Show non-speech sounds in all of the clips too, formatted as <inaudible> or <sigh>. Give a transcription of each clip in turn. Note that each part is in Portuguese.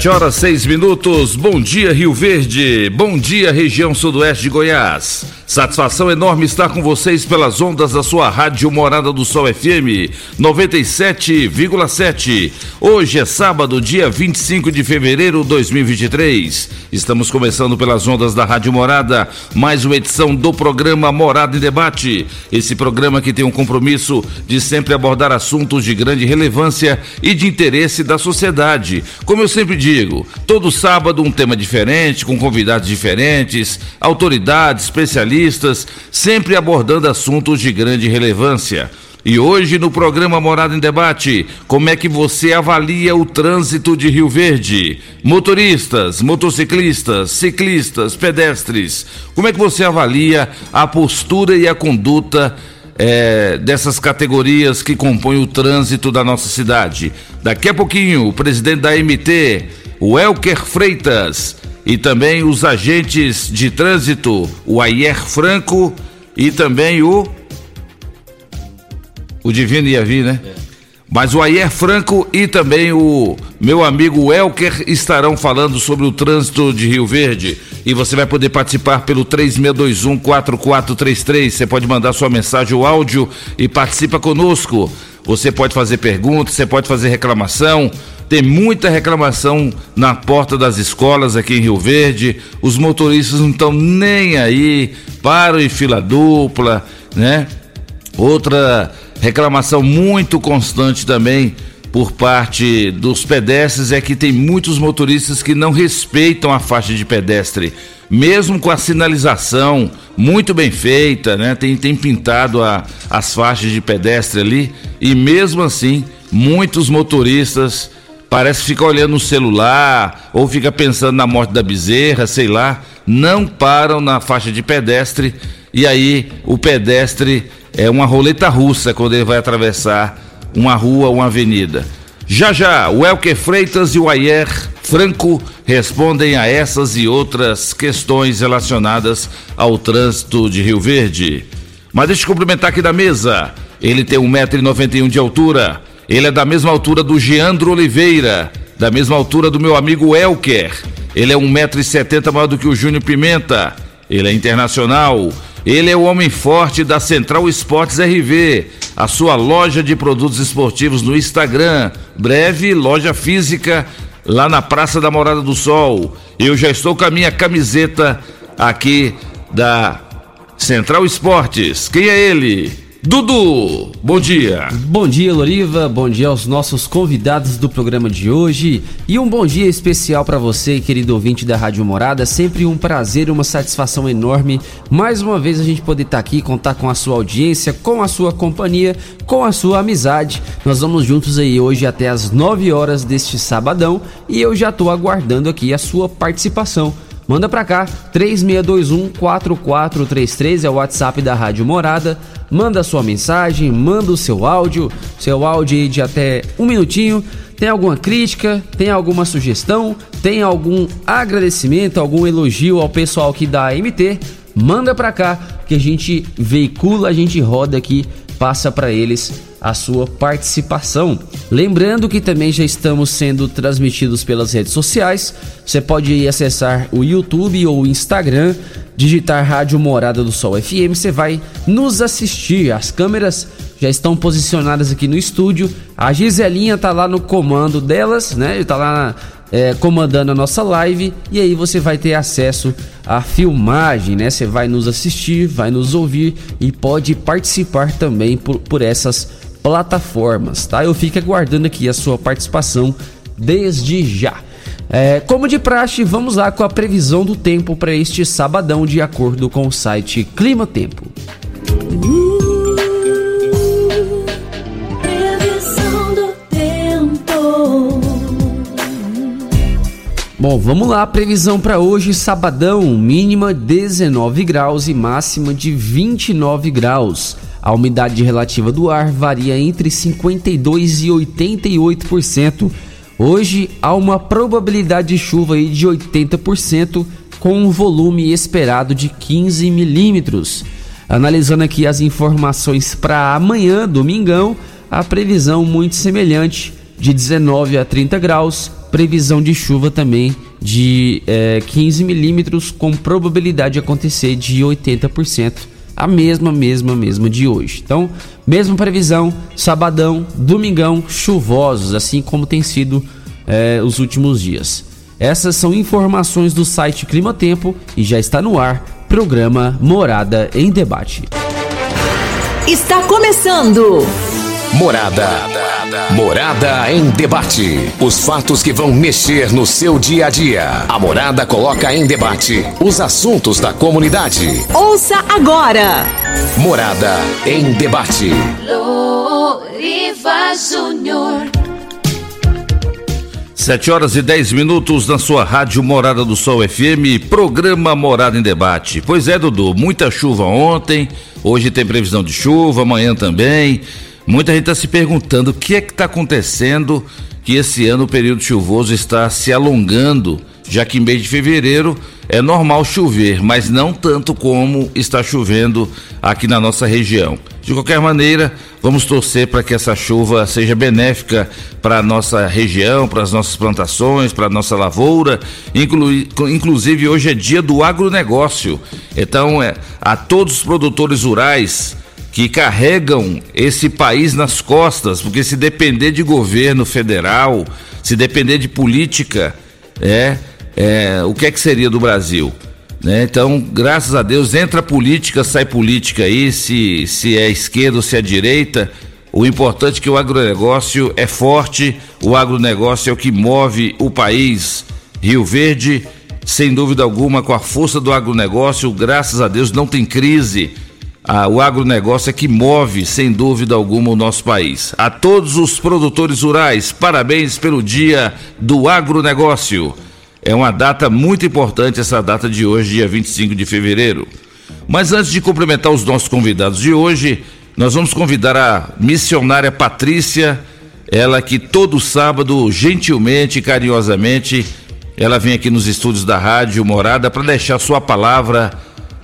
Sete horas, seis minutos. Bom dia, Rio Verde. Bom dia, região sudoeste de Goiás. Satisfação enorme estar com vocês pelas ondas da sua rádio Morada do Sol FM 97,7. Hoje é sábado, dia 25 de fevereiro de 2023. Estamos começando pelas ondas da Rádio Morada, mais uma edição do programa Morada em Debate. Esse programa que tem um compromisso de sempre abordar assuntos de grande relevância e de interesse da sociedade. Como eu sempre digo, todo sábado um tema diferente, com convidados diferentes, autoridades, especialistas sempre abordando assuntos de grande relevância. E hoje no programa Morada em Debate, como é que você avalia o trânsito de Rio Verde? Motoristas, motociclistas, ciclistas, pedestres, como é que você avalia a postura e a conduta é, dessas categorias que compõem o trânsito da nossa cidade? Daqui a pouquinho, o presidente da MT, o Elker Freitas, e também os agentes de trânsito, o Ayer Franco e também o. O Divino ia vir, né? É. Mas o Ayer Franco e também o meu amigo Elker estarão falando sobre o trânsito de Rio Verde. E você vai poder participar pelo 3621-4433. Você pode mandar sua mensagem ou áudio e participa conosco. Você pode fazer perguntas, você pode fazer reclamação. Tem muita reclamação na porta das escolas aqui em Rio Verde. Os motoristas não estão nem aí, param em fila dupla, né? Outra reclamação muito constante também por parte dos pedestres é que tem muitos motoristas que não respeitam a faixa de pedestre, mesmo com a sinalização muito bem feita, né? Tem, tem pintado a, as faixas de pedestre ali e mesmo assim muitos motoristas parece que fica olhando no celular ou fica pensando na morte da bezerra, sei lá, não param na faixa de pedestre e aí o pedestre é uma roleta russa quando ele vai atravessar uma rua, uma avenida. Já já, o Elker Freitas e o Ayer Franco respondem a essas e outras questões relacionadas ao trânsito de Rio Verde. Mas deixa eu cumprimentar aqui da mesa. Ele tem 1,91m de altura, ele é da mesma altura do Geandro Oliveira, da mesma altura do meu amigo Elker. Ele é 1,70m maior do que o Júnior Pimenta. Ele é internacional. Ele é o homem forte da Central Esportes RV, a sua loja de produtos esportivos no Instagram. Breve loja física lá na Praça da Morada do Sol. Eu já estou com a minha camiseta aqui da Central Esportes. Quem é ele? Dudu, bom dia. Bom dia, Loriva. Bom dia aos nossos convidados do programa de hoje. E um bom dia especial para você, querido ouvinte da Rádio Morada. Sempre um prazer uma satisfação enorme. Mais uma vez a gente poder estar tá aqui, contar com a sua audiência, com a sua companhia, com a sua amizade. Nós vamos juntos aí hoje até as 9 horas deste sabadão e eu já tô aguardando aqui a sua participação. Manda pra cá, 3621 4433 é o WhatsApp da Rádio Morada manda sua mensagem, manda o seu áudio, seu áudio de até um minutinho. Tem alguma crítica? Tem alguma sugestão? Tem algum agradecimento, algum elogio ao pessoal aqui da MT? Manda pra cá que a gente veicula, a gente roda aqui, passa para eles a sua participação. Lembrando que também já estamos sendo transmitidos pelas redes sociais. Você pode acessar o YouTube ou o Instagram digitar Rádio Morada do Sol FM, você vai nos assistir. As câmeras já estão posicionadas aqui no estúdio. A Giselinha tá lá no comando delas, né? Tá lá é, comandando a nossa live e aí você vai ter acesso à filmagem, né? Você vai nos assistir, vai nos ouvir e pode participar também por, por essas plataformas, tá? Eu fico aguardando aqui a sua participação desde já. É, como de praxe, vamos lá com a previsão do tempo para este sabadão, de acordo com o site Clima Tempo. Bom, vamos lá, previsão para hoje, sabadão, mínima 19 graus e máxima de 29 graus. A umidade relativa do ar varia entre 52 e 88%. Hoje há uma probabilidade de chuva de 80% com um volume esperado de 15 milímetros. Analisando aqui as informações para amanhã, domingão, a previsão muito semelhante de 19 a 30 graus, previsão de chuva também de é, 15 milímetros, com probabilidade de acontecer de 80%. A mesma, mesma, mesma de hoje. Então, mesma previsão, sabadão, domingão, chuvosos, assim como tem sido é, os últimos dias. Essas são informações do site Clima Tempo e já está no ar programa Morada em Debate. Está começando. Morada. Morada em debate. Os fatos que vão mexer no seu dia a dia. A Morada coloca em debate os assuntos da comunidade. Ouça agora. Morada em debate. Loriva Júnior. Sete horas e dez minutos na sua rádio Morada do Sol FM, programa Morada em Debate. Pois é, Dudu, muita chuva ontem, hoje tem previsão de chuva, amanhã também. Muita gente está se perguntando o que é que está acontecendo que esse ano o período chuvoso está se alongando, já que em mês de fevereiro é normal chover, mas não tanto como está chovendo aqui na nossa região. De qualquer maneira, vamos torcer para que essa chuva seja benéfica para a nossa região, para as nossas plantações, para a nossa lavoura. Inclu inclusive, hoje é dia do agronegócio. Então, é, a todos os produtores rurais que carregam esse país nas costas, porque se depender de governo federal, se depender de política, é, é o que é que seria do Brasil? Né? Então, graças a Deus, entra política, sai política aí, se, se é esquerda ou se é direita. O importante é que o agronegócio é forte, o agronegócio é o que move o país. Rio Verde, sem dúvida alguma, com a força do agronegócio, graças a Deus, não tem crise ah, o agronegócio é que move, sem dúvida alguma, o nosso país. A todos os produtores rurais, parabéns pelo dia do agronegócio. É uma data muito importante, essa data de hoje, dia 25 de fevereiro. Mas antes de cumprimentar os nossos convidados de hoje, nós vamos convidar a missionária Patrícia, ela que todo sábado, gentilmente e carinhosamente, ela vem aqui nos estúdios da Rádio Morada para deixar sua palavra.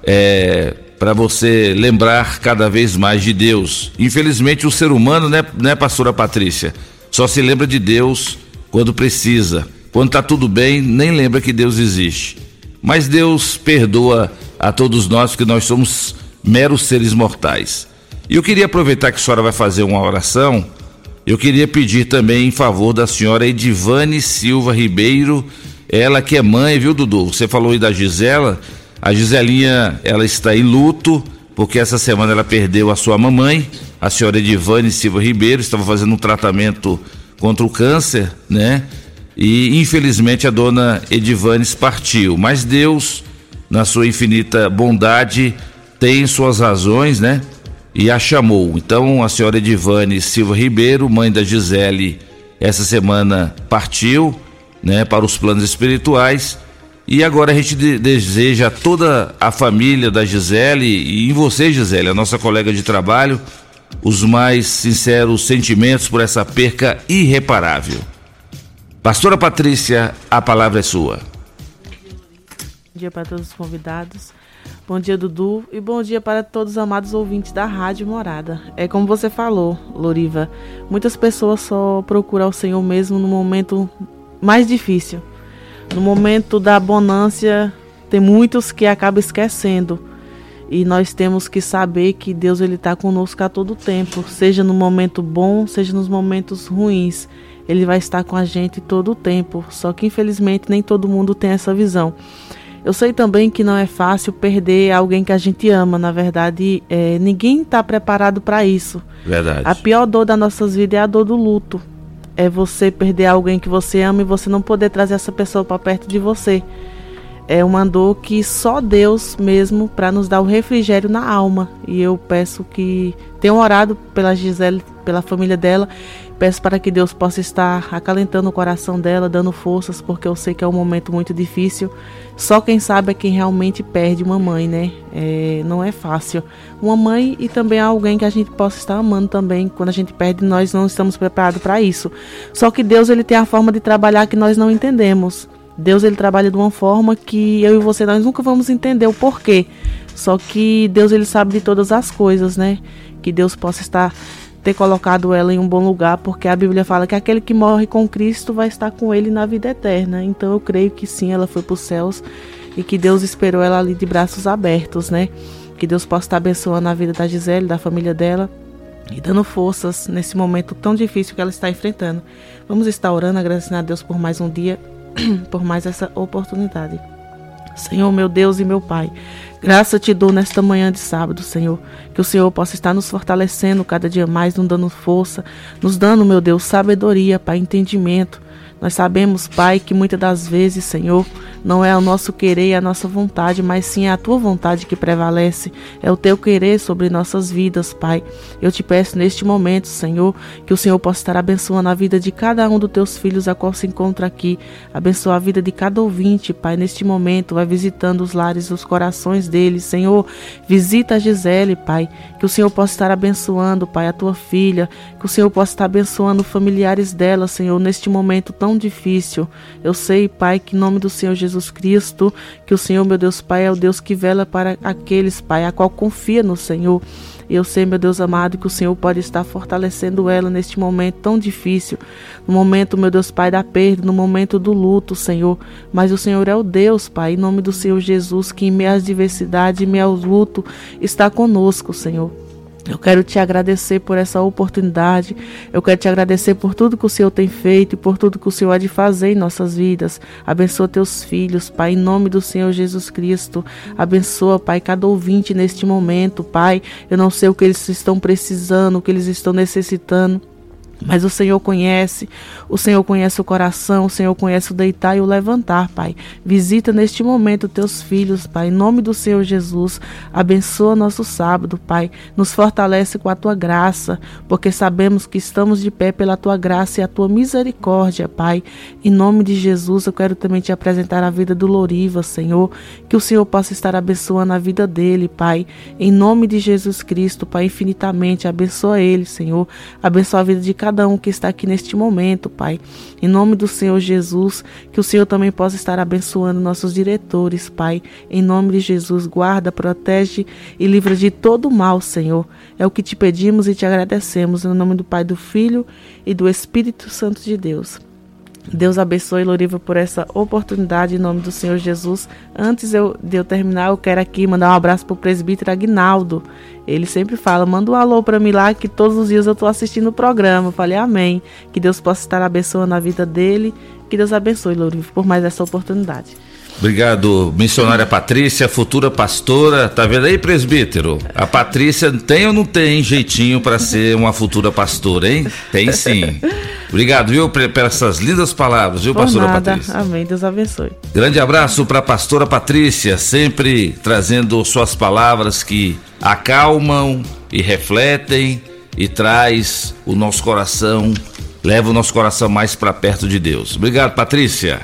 É, para você lembrar cada vez mais de Deus. Infelizmente, o ser humano, né, né, pastora Patrícia, só se lembra de Deus quando precisa. Quando está tudo bem, nem lembra que Deus existe. Mas Deus perdoa a todos nós, porque nós somos meros seres mortais. E eu queria aproveitar que a senhora vai fazer uma oração. Eu queria pedir também em favor da senhora Edivane Silva Ribeiro, ela que é mãe, viu, Dudu? Você falou aí da Gisela. A Giselinha, ela está em luto, porque essa semana ela perdeu a sua mamãe, a senhora Edivane Silva Ribeiro, estava fazendo um tratamento contra o câncer, né? E infelizmente a dona Edivanes partiu. Mas Deus, na sua infinita bondade, tem suas razões, né? E a chamou. Então a senhora Edivane Silva Ribeiro, mãe da Gisele, essa semana partiu, né, para os planos espirituais e agora a gente de deseja a toda a família da Gisele e em você, Gisele, a nossa colega de trabalho, os mais sinceros sentimentos por essa perca irreparável. Pastora Patrícia, a palavra é sua. Bom dia para todos os convidados. Bom dia, Dudu. E bom dia para todos os amados ouvintes da Rádio Morada. É como você falou, Loriva. Muitas pessoas só procuram o Senhor mesmo no momento mais difícil no momento da bonância, tem muitos que acabam esquecendo. E nós temos que saber que Deus ele está conosco a todo tempo, seja no momento bom, seja nos momentos ruins. Ele vai estar com a gente todo o tempo. Só que infelizmente nem todo mundo tem essa visão. Eu sei também que não é fácil perder alguém que a gente ama. Na verdade, é, ninguém está preparado para isso. Verdade. A pior dor das nossas vidas é a dor do luto é você perder alguém que você ama e você não poder trazer essa pessoa para perto de você. É uma dor que só Deus mesmo para nos dar o refrigério na alma. E eu peço que tenham orado pela Gisele, pela família dela Peço para que Deus possa estar acalentando o coração dela, dando forças, porque eu sei que é um momento muito difícil. Só quem sabe é quem realmente perde uma mãe, né? É, não é fácil. Uma mãe e também alguém que a gente possa estar amando também. Quando a gente perde, nós não estamos preparados para isso. Só que Deus ele tem a forma de trabalhar que nós não entendemos. Deus ele trabalha de uma forma que eu e você nós nunca vamos entender o porquê. Só que Deus ele sabe de todas as coisas, né? Que Deus possa estar ter colocado ela em um bom lugar, porque a Bíblia fala que aquele que morre com Cristo vai estar com ele na vida eterna. Então eu creio que sim, ela foi para os céus e que Deus esperou ela ali de braços abertos, né? Que Deus possa estar abençoando a vida da Gisele, da família dela e dando forças nesse momento tão difícil que ela está enfrentando. Vamos estar orando, agradecendo a Deus por mais um dia, <clears throat> por mais essa oportunidade. Senhor, meu Deus e meu Pai, graça te dou nesta manhã de sábado, Senhor. Que o Senhor possa estar nos fortalecendo cada dia mais, nos dando força, nos dando, meu Deus, sabedoria, Pai, entendimento nós sabemos, Pai, que muitas das vezes, Senhor, não é o nosso querer e a nossa vontade, mas sim a tua vontade que prevalece. É o teu querer sobre nossas vidas, Pai. Eu te peço neste momento, Senhor, que o Senhor possa estar abençoando a vida de cada um dos teus filhos a qual se encontra aqui. Abençoa a vida de cada ouvinte, Pai, neste momento. Vai visitando os lares, os corações deles, Senhor. Visita a Gisele, Pai. Que o Senhor possa estar abençoando, Pai, a tua filha. Que o Senhor possa estar abençoando familiares dela, Senhor, neste momento tão tão difícil. Eu sei, Pai, que em nome do Senhor Jesus Cristo, que o Senhor, meu Deus, Pai, é o Deus que vela para aqueles, Pai, a qual confia no Senhor. E eu sei, meu Deus amado, que o Senhor pode estar fortalecendo ela neste momento tão difícil. No momento, meu Deus Pai, da perda, no momento do luto, Senhor. Mas o Senhor é o Deus, Pai, em nome do Senhor Jesus, que em meio às diversidades, em ao luto, está conosco, Senhor. Eu quero te agradecer por essa oportunidade. Eu quero te agradecer por tudo que o Senhor tem feito e por tudo que o Senhor há de fazer em nossas vidas. Abençoa teus filhos, Pai, em nome do Senhor Jesus Cristo. Abençoa, Pai, cada ouvinte neste momento, Pai. Eu não sei o que eles estão precisando, o que eles estão necessitando. Mas o Senhor conhece, o Senhor conhece o coração, o Senhor conhece o deitar e o levantar, Pai. Visita neste momento teus filhos, Pai, em nome do Senhor Jesus. Abençoa nosso sábado, Pai. Nos fortalece com a tua graça, porque sabemos que estamos de pé pela tua graça e a tua misericórdia, Pai. Em nome de Jesus, eu quero também te apresentar a vida do Loriva, Senhor. Que o Senhor possa estar abençoando a vida dele, Pai. Em nome de Jesus Cristo, Pai, infinitamente. Abençoa ele, Senhor. Abençoa a vida de cada cada um que está aqui neste momento, Pai. Em nome do Senhor Jesus, que o Senhor também possa estar abençoando nossos diretores, Pai. Em nome de Jesus, guarda, protege e livra de todo mal, Senhor. É o que te pedimos e te agradecemos. Em nome do Pai, do Filho e do Espírito Santo de Deus. Deus abençoe Loriva por essa oportunidade em nome do Senhor Jesus. Antes eu, de eu terminar, eu quero aqui mandar um abraço para o presbítero Agnaldo. Ele sempre fala: manda um alô para mim lá que todos os dias eu estou assistindo o programa. Eu falei: Amém. Que Deus possa estar abençoando a vida dele. Que Deus abençoe Loriva por mais essa oportunidade. Obrigado, missionária Patrícia, futura pastora. Tá vendo aí, presbítero? A Patrícia tem ou não tem jeitinho para ser uma futura pastora, hein? Tem sim. Obrigado, viu, por essas lindas palavras, viu, Por pastora nada. Patrícia? Amém. Deus abençoe. Grande abraço para a pastora Patrícia, sempre trazendo suas palavras que acalmam e refletem e traz o nosso coração, leva o nosso coração mais para perto de Deus. Obrigado, Patrícia.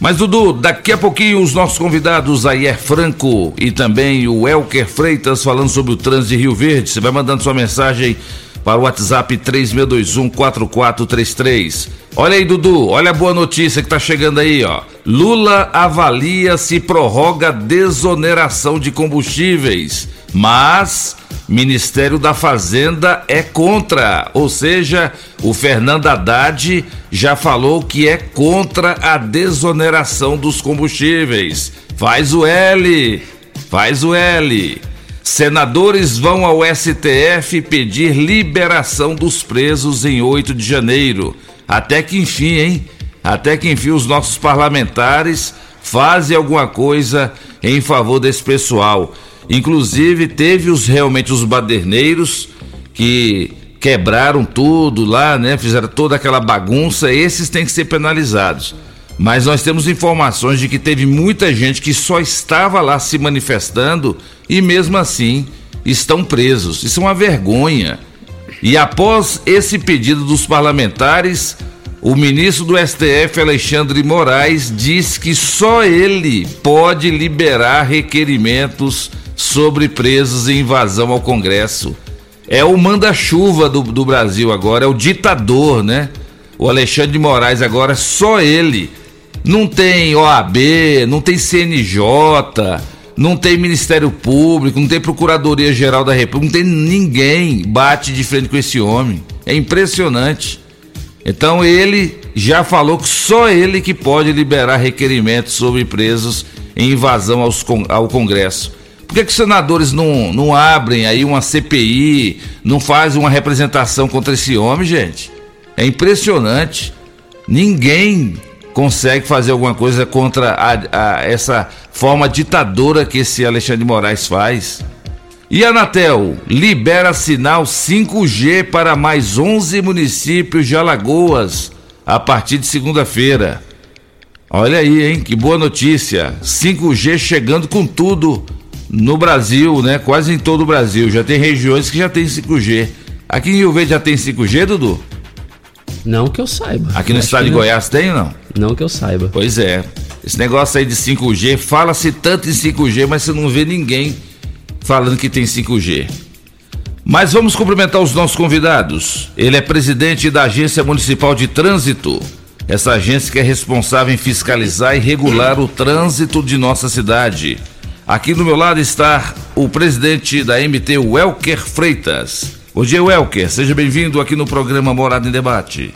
Mas Dudu, daqui a pouquinho os nossos convidados Ayer Franco e também o Elker Freitas falando sobre o trânsito de Rio Verde. Você vai mandando sua mensagem para o WhatsApp 36214433. Olha aí, Dudu, olha a boa notícia que tá chegando aí, ó. Lula avalia se prorroga desoneração de combustíveis, mas Ministério da Fazenda é contra, ou seja, o Fernando Haddad já falou que é contra a desoneração dos combustíveis. Faz o L, faz o L. Senadores vão ao STF pedir liberação dos presos em 8 de janeiro. Até que enfim, hein? Até que enfim os nossos parlamentares fazem alguma coisa em favor desse pessoal. Inclusive teve os realmente os baderneiros que quebraram tudo lá, né? Fizeram toda aquela bagunça, esses têm que ser penalizados. Mas nós temos informações de que teve muita gente que só estava lá se manifestando e mesmo assim estão presos. Isso é uma vergonha. E após esse pedido dos parlamentares, o ministro do STF, Alexandre Moraes, diz que só ele pode liberar requerimentos sobre presos em invasão ao Congresso. É o manda-chuva do, do Brasil agora, é o ditador, né? O Alexandre de Moraes agora, só ele. Não tem OAB, não tem CNJ, não tem Ministério Público, não tem Procuradoria Geral da República, não tem ninguém bate de frente com esse homem. É impressionante. Então ele já falou que só ele que pode liberar requerimentos sobre presos em invasão aos, ao Congresso. Por que, que os senadores não, não abrem aí uma CPI, não fazem uma representação contra esse homem, gente? É impressionante. Ninguém consegue fazer alguma coisa contra a, a, essa forma ditadora que esse Alexandre de Moraes faz. E a Anatel libera sinal 5G para mais 11 municípios de Alagoas a partir de segunda-feira. Olha aí, hein? Que boa notícia. 5G chegando com tudo no Brasil, né? Quase em todo o Brasil. Já tem regiões que já tem 5G. Aqui em Rio Verde já tem 5G, Dudu? Não que eu saiba. Aqui no estado de não. Goiás tem ou não? Não que eu saiba. Pois é. Esse negócio aí de 5G, fala-se tanto em 5G, mas você não vê ninguém falando que tem 5G. Mas vamos cumprimentar os nossos convidados. Ele é presidente da Agência Municipal de Trânsito. Essa agência que é responsável em fiscalizar e regular o trânsito de nossa cidade. Aqui do meu lado está o presidente da MT, Welker Freitas. Bom dia, Welker. Seja bem-vindo aqui no programa Morada em Debate.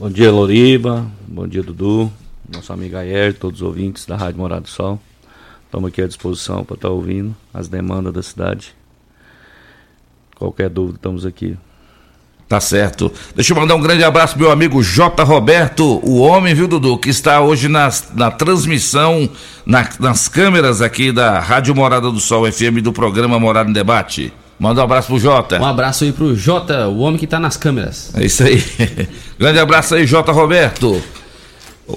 Bom dia, Loriba. Bom dia, Dudu. Nosso amigo Ayer, todos os ouvintes da Rádio Morada do Sol. Estamos aqui à disposição para estar ouvindo as demandas da cidade. Qualquer dúvida, estamos aqui. Tá certo. Deixa eu mandar um grande abraço pro meu amigo J. Roberto, o homem, viu, Dudu, que está hoje nas, na transmissão, na, nas câmeras aqui da Rádio Morada do Sol FM do programa Morada em Debate. Manda um abraço pro Jota. Um abraço aí pro Jota, o homem que tá nas câmeras. É isso aí. <laughs> grande abraço aí, J. Roberto.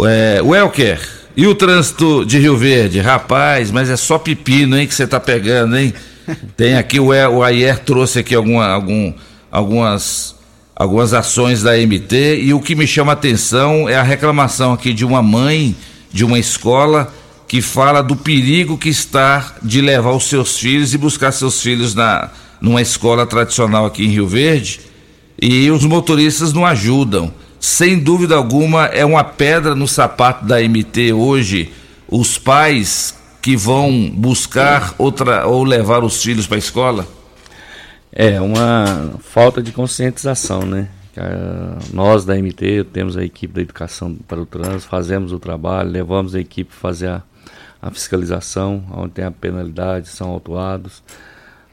É, Welker, e o trânsito de Rio Verde? Rapaz, mas é só pepino, hein, que você tá pegando, hein? <laughs> Tem aqui, o, o Ayer trouxe aqui alguma, algum, algumas, algumas ações da MT e o que me chama a atenção é a reclamação aqui de uma mãe de uma escola que fala do perigo que está de levar os seus filhos e buscar seus filhos na, numa escola tradicional aqui em Rio Verde e os motoristas não ajudam sem dúvida alguma, é uma pedra no sapato da MT hoje. Os pais que vão buscar outra ou levar os filhos para a escola? É uma falta de conscientização, né? Nós da MT temos a equipe da educação para o trânsito, fazemos o trabalho, levamos a equipe para fazer a, a fiscalização, onde tem a penalidade, são autuados.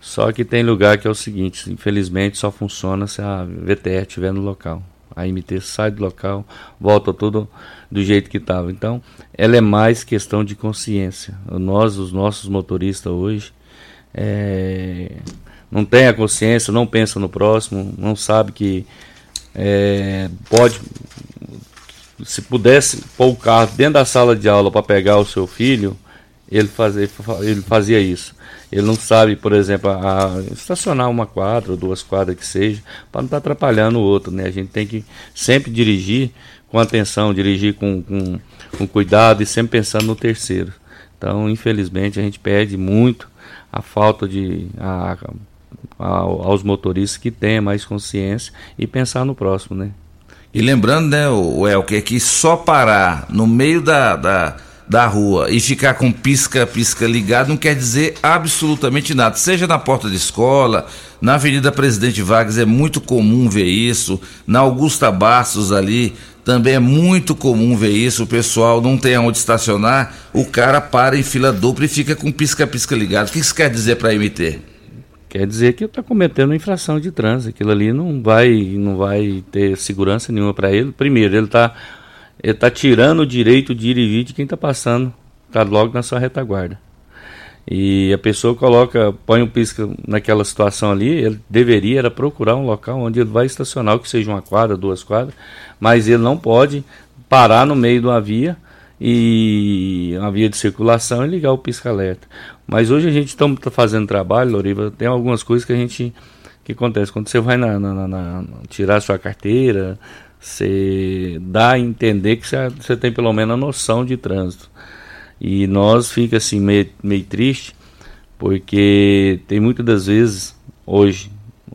Só que tem lugar que é o seguinte, infelizmente só funciona se a VTR estiver no local a MT sai do local, volta tudo do jeito que estava. Então, ela é mais questão de consciência. Nós, os nossos motoristas hoje, é, não tem a consciência, não pensa no próximo, não sabe que é, pode, se pudesse pôr o carro dentro da sala de aula para pegar o seu filho, ele, fazia, ele fazia isso. Ele não sabe, por exemplo, a, a estacionar uma quadra ou duas quadras que seja, para não estar tá atrapalhando o outro. Né? A gente tem que sempre dirigir com atenção, dirigir com, com, com cuidado e sempre pensando no terceiro. Então, infelizmente, a gente perde muito a falta de. A, a, aos motoristas que tenham mais consciência e pensar no próximo, né? E lembrando, né, o Elker, que só parar no meio da, da da rua e ficar com pisca-pisca ligado não quer dizer absolutamente nada. Seja na porta de escola, na Avenida Presidente Vargas é muito comum ver isso, na Augusta Bastos ali também é muito comum ver isso. O pessoal não tem aonde estacionar, o cara para em fila dupla e fica com pisca-pisca ligado. O que isso quer dizer para a MT? Quer dizer que está cometendo infração de trânsito. Aquilo ali não vai, não vai ter segurança nenhuma para ele. Primeiro, ele está ele está tirando o direito de ir e vir de quem está passando, está logo na sua retaguarda. E a pessoa coloca, põe um pisca naquela situação ali, ele deveria era procurar um local onde ele vai estacionar, que seja uma quadra, duas quadras, mas ele não pode parar no meio de uma via e uma via de circulação e ligar o pisca-alerta. Mas hoje a gente está fazendo trabalho, Loriva, tem algumas coisas que a gente que acontece quando você vai na, na, na, na tirar sua carteira, você dá a entender que você tem pelo menos a noção de trânsito. E nós fica assim meio, meio triste, porque tem muitas das vezes hoje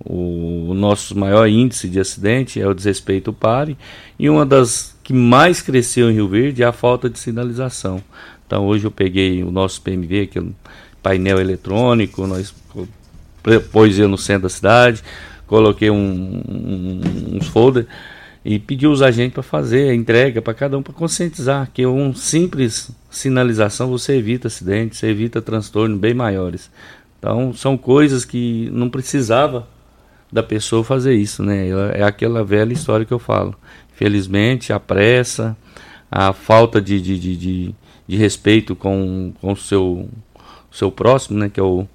o, o nosso maior índice de acidente é o desrespeito pare e uma das que mais cresceu em Rio Verde é a falta de sinalização. Então hoje eu peguei o nosso PMV, que painel eletrônico, nós pôs eu no centro da cidade, coloquei um, um, uns folders e pedi os agentes para fazer a entrega para cada um para conscientizar que um simples sinalização você evita acidentes, você evita transtornos bem maiores. Então são coisas que não precisava da pessoa fazer isso, né? É aquela velha história que eu falo. Infelizmente, a pressa, a falta de, de, de, de, de respeito com, com o seu, seu próximo, né? Que é o,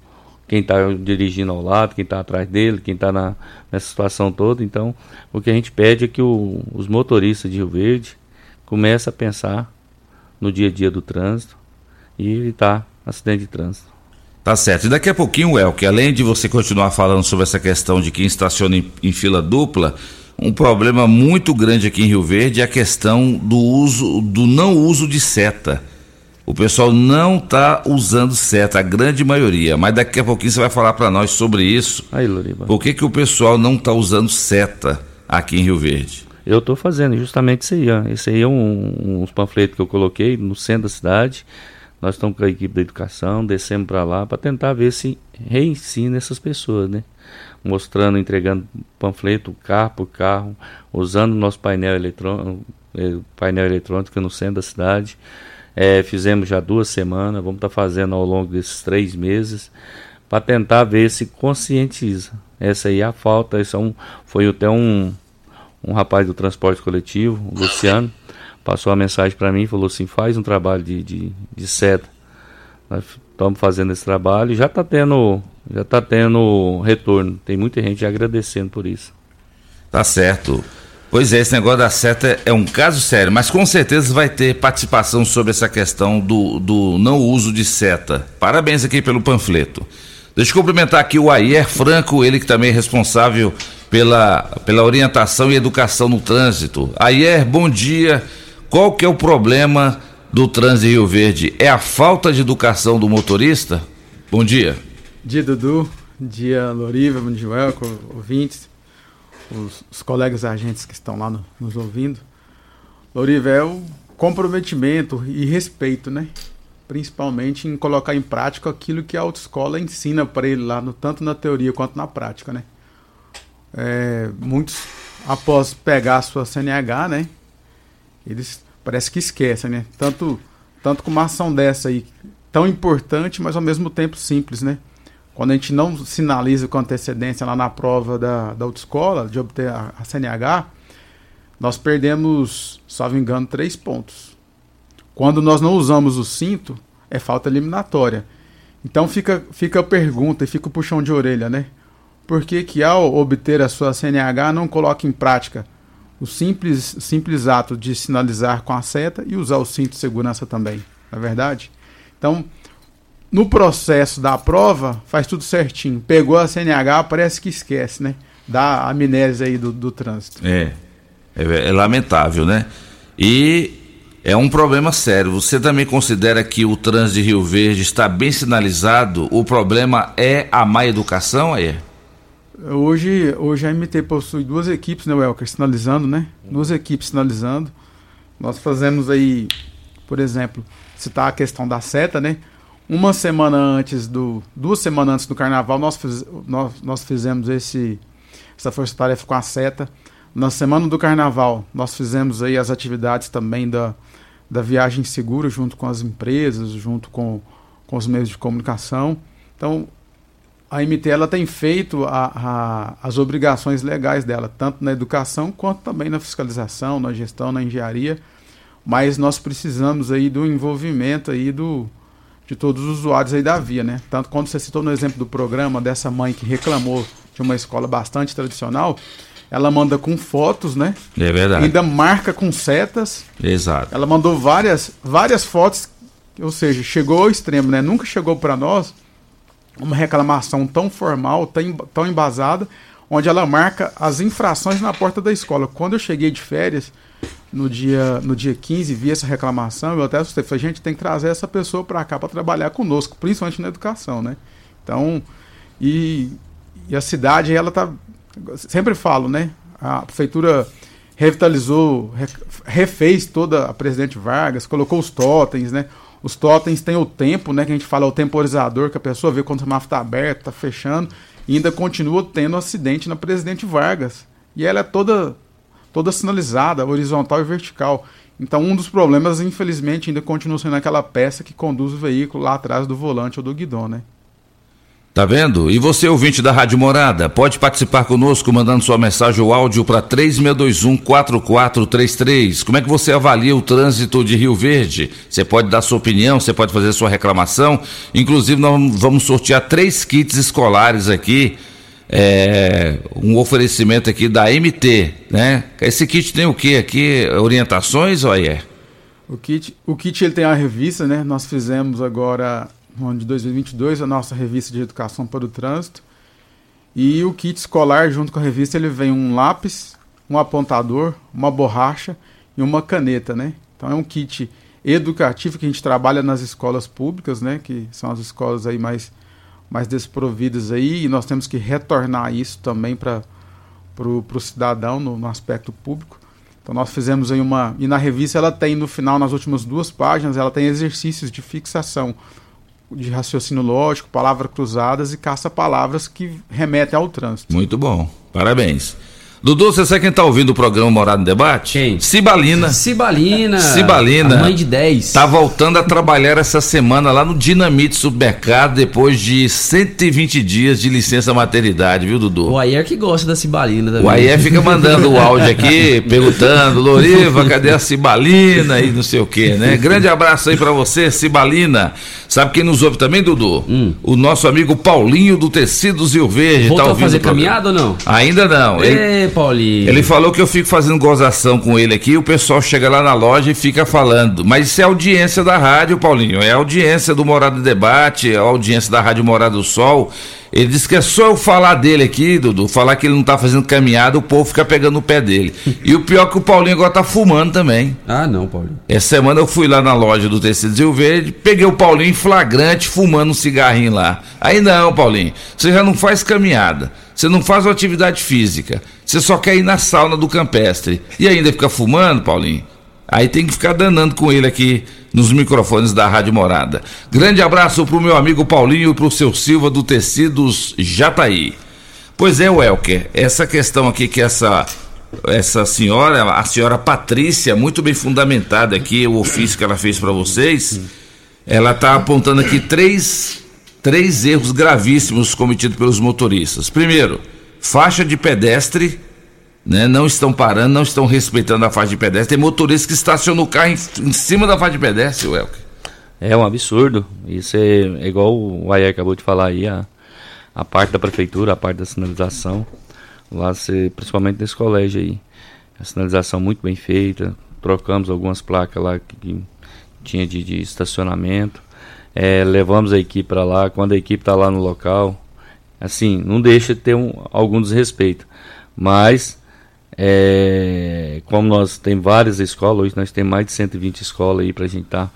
quem está dirigindo ao lado, quem está atrás dele, quem está nessa situação toda. Então, o que a gente pede é que o, os motoristas de Rio Verde comecem a pensar no dia a dia do trânsito e evitar acidente de trânsito. Tá certo. E daqui a pouquinho, El, que além de você continuar falando sobre essa questão de quem estaciona em, em fila dupla, um problema muito grande aqui em Rio Verde é a questão do uso, do não uso de seta. O pessoal não está usando seta, a grande maioria. Mas daqui a pouquinho você vai falar para nós sobre isso. Aí, Loriba. Por que, que o pessoal não está usando seta aqui em Rio Verde? Eu estou fazendo justamente isso aí. Ó. Esse aí é um, uns panfletos que eu coloquei no centro da cidade. Nós estamos com a equipe da educação, descemos para lá para tentar ver se reensina essas pessoas, né? Mostrando, entregando panfleto carro por carro, usando o nosso painel eletrônico, eh, painel eletrônico no centro da cidade. É, fizemos já duas semanas, vamos estar tá fazendo ao longo desses três meses para tentar ver se conscientiza. Essa aí é a falta. Esse é um, foi até um, um rapaz do transporte coletivo, o Luciano, passou a mensagem para mim e falou assim: faz um trabalho de, de, de seta. Nós estamos fazendo esse trabalho e já está tendo, já tá tendo retorno. Tem muita gente agradecendo por isso. Tá certo. Pois é, esse negócio da seta é um caso sério, mas com certeza vai ter participação sobre essa questão do, do não uso de seta. Parabéns aqui pelo panfleto. Deixa eu cumprimentar aqui o Ayer Franco, ele que também é responsável pela, pela orientação e educação no trânsito. Ayer, bom dia. Qual que é o problema do trânsito em Rio Verde? É a falta de educação do motorista? Bom dia. Dia, Dudu. Dia, Loriva. Welco, ouvintes. Os, os, colegas agentes que estão lá no, nos ouvindo. Loriva, o comprometimento e respeito, né? Principalmente em colocar em prática aquilo que a autoescola ensina para ele lá, no, tanto na teoria quanto na prática, né? É, muitos, após pegar a sua CNH, né? eles parece que esquecem, né? Tanto, tanto com uma ação dessa aí, tão importante, mas ao mesmo tempo simples, né? Quando a gente não sinaliza com antecedência lá na prova da, da autoescola, de obter a, a CNH, nós perdemos, salvo engano, três pontos. Quando nós não usamos o cinto, é falta eliminatória. Então fica, fica a pergunta e fica o puxão de orelha, né? Por que, que ao obter a sua CNH não coloca em prática o simples, simples ato de sinalizar com a seta e usar o cinto de segurança também, não é verdade? Então, no processo da prova, faz tudo certinho. Pegou a CNH, parece que esquece, né? Da amnésia aí do, do trânsito. É, é, é lamentável, né? E é um problema sério. Você também considera que o trânsito de Rio Verde está bem sinalizado? O problema é a má educação, aí? Hoje, hoje a MT possui duas equipes, né, Welker, sinalizando, né? Duas equipes sinalizando. Nós fazemos aí, por exemplo, citar a questão da seta, né? Uma semana antes do. Duas semanas antes do carnaval, nós, fiz, nós, nós fizemos esse, essa força-tarefa com a seta. Na semana do carnaval, nós fizemos aí as atividades também da, da viagem segura, junto com as empresas, junto com, com os meios de comunicação. Então, a MT ela tem feito a, a, as obrigações legais dela, tanto na educação quanto também na fiscalização, na gestão, na engenharia. Mas nós precisamos aí do envolvimento aí do, de todos os usuários aí da via, né? Tanto quando você citou no exemplo do programa dessa mãe que reclamou de uma escola bastante tradicional, ela manda com fotos, né? É verdade. Ainda marca com setas. Exato. Ela mandou várias, várias fotos, ou seja, chegou ao extremo, né? Nunca chegou para nós uma reclamação tão formal, tão, tão embasada, onde ela marca as infrações na porta da escola. Quando eu cheguei de férias, no dia, no dia 15, vi essa reclamação, eu até assustei. Falei, gente, tem que trazer essa pessoa para cá para trabalhar conosco, principalmente na educação, né? Então, e, e a cidade, ela tá. Sempre falo, né? A prefeitura revitalizou, refez toda a presidente Vargas, colocou os totens, né? Os totens têm o tempo, né? Que a gente fala o temporizador, que a pessoa vê quando o semáforo está aberto, está fechando, e ainda continua tendo acidente na Presidente Vargas. E ela é toda, toda sinalizada, horizontal e vertical. Então, um dos problemas, infelizmente, ainda continua sendo aquela peça que conduz o veículo lá atrás do volante ou do guidão, né? Tá vendo? E você, ouvinte da Rádio Morada, pode participar conosco mandando sua mensagem ou áudio para 3621-4433. Como é que você avalia o trânsito de Rio Verde? Você pode dar sua opinião, você pode fazer sua reclamação. Inclusive, nós vamos sortear três kits escolares aqui. É, um oferecimento aqui da MT, né? Esse kit tem o que aqui? Orientações é? O kit, o kit ele tem a revista, né? Nós fizemos agora no ano de 2022, a nossa revista de educação para o trânsito. E o kit escolar, junto com a revista, ele vem um lápis, um apontador, uma borracha e uma caneta, né? Então é um kit educativo que a gente trabalha nas escolas públicas, né? Que são as escolas aí mais, mais desprovidas aí. E nós temos que retornar isso também para o cidadão no, no aspecto público. Então nós fizemos aí uma. E na revista ela tem no final, nas últimas duas páginas, ela tem exercícios de fixação de raciocínio lógico, palavras cruzadas e caça-palavras que remetem ao trânsito. Muito bom. Parabéns. Dudu, você sabe quem está ouvindo o programa Morado em Debate? Quem? Cibalina. Cibalina. Cibalina. Mãe de 10. Tá voltando a trabalhar essa semana lá no Dinamite Supermercado depois de 120 dias de licença maternidade, viu, Dudu? O Ayer que gosta da Cibalina também. O Ayer fica mandando o áudio aqui, <laughs> perguntando, Loriva, cadê a Cibalina e não sei o que, né? Grande abraço aí para você, Cibalina. Sabe quem nos ouve também, Dudu? Hum. O nosso amigo Paulinho do Tecidos Rio Verde. Voltou tá a fazer o caminhada ou não? Ainda não. Ele, Ê, Paulinho. ele falou que eu fico fazendo gozação com ele aqui, o pessoal chega lá na loja e fica falando. Mas isso é audiência da rádio, Paulinho. É audiência do Morado Debate, é audiência da Rádio Morada do Sol. Ele disse que é só eu falar dele aqui, Dudu, falar que ele não tá fazendo caminhada, o povo fica pegando o pé dele. <laughs> E o pior é que o Paulinho agora tá fumando também. Ah, não, Paulinho. Essa semana eu fui lá na loja do Tecido Rio Verde, peguei o Paulinho em flagrante fumando um cigarrinho lá. Aí não, Paulinho, você já não faz caminhada, você não faz uma atividade física, você só quer ir na sauna do campestre. E ainda fica fumando, Paulinho? Aí tem que ficar danando com ele aqui nos microfones da Rádio Morada. Grande abraço pro meu amigo Paulinho e pro seu Silva do Tecidos Jataí. Pois é, Welker, essa questão aqui que essa essa senhora, a senhora Patrícia, muito bem fundamentada aqui, o ofício que ela fez para vocês, ela está apontando aqui três, três erros gravíssimos cometidos pelos motoristas. Primeiro, faixa de pedestre, né, não estão parando, não estão respeitando a faixa de pedestre. Tem motorista que estaciona o carro em, em cima da faixa de pedestre, Welker. É um absurdo. Isso é, é igual o Ayer acabou de falar aí, a, a parte da prefeitura, a parte da sinalização. Lá, principalmente nesse colégio aí. A sinalização muito bem feita. Trocamos algumas placas lá que, que tinha de, de estacionamento. É, levamos a equipe para lá. Quando a equipe está lá no local, assim, não deixa de ter um, algum desrespeito. Mas, é, como nós temos várias escolas, hoje nós temos mais de 120 escolas aí para a gente estar tá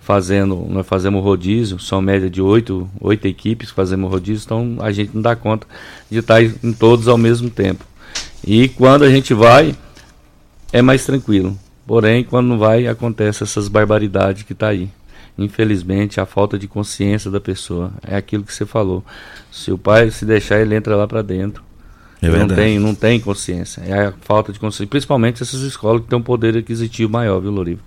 fazendo, nós fazemos rodízio, são média de oito, oito equipes fazemos rodízio, então a gente não dá conta de estar em todos ao mesmo tempo. E quando a gente vai, é mais tranquilo. Porém, quando não vai, acontece essas barbaridades que está aí. Infelizmente, a falta de consciência da pessoa é aquilo que você falou. Se o pai se deixar, ele entra lá para dentro. É não tem, não tem consciência. É a falta de consciência. Principalmente essas escolas que têm um poder aquisitivo maior, viu, Lorivo?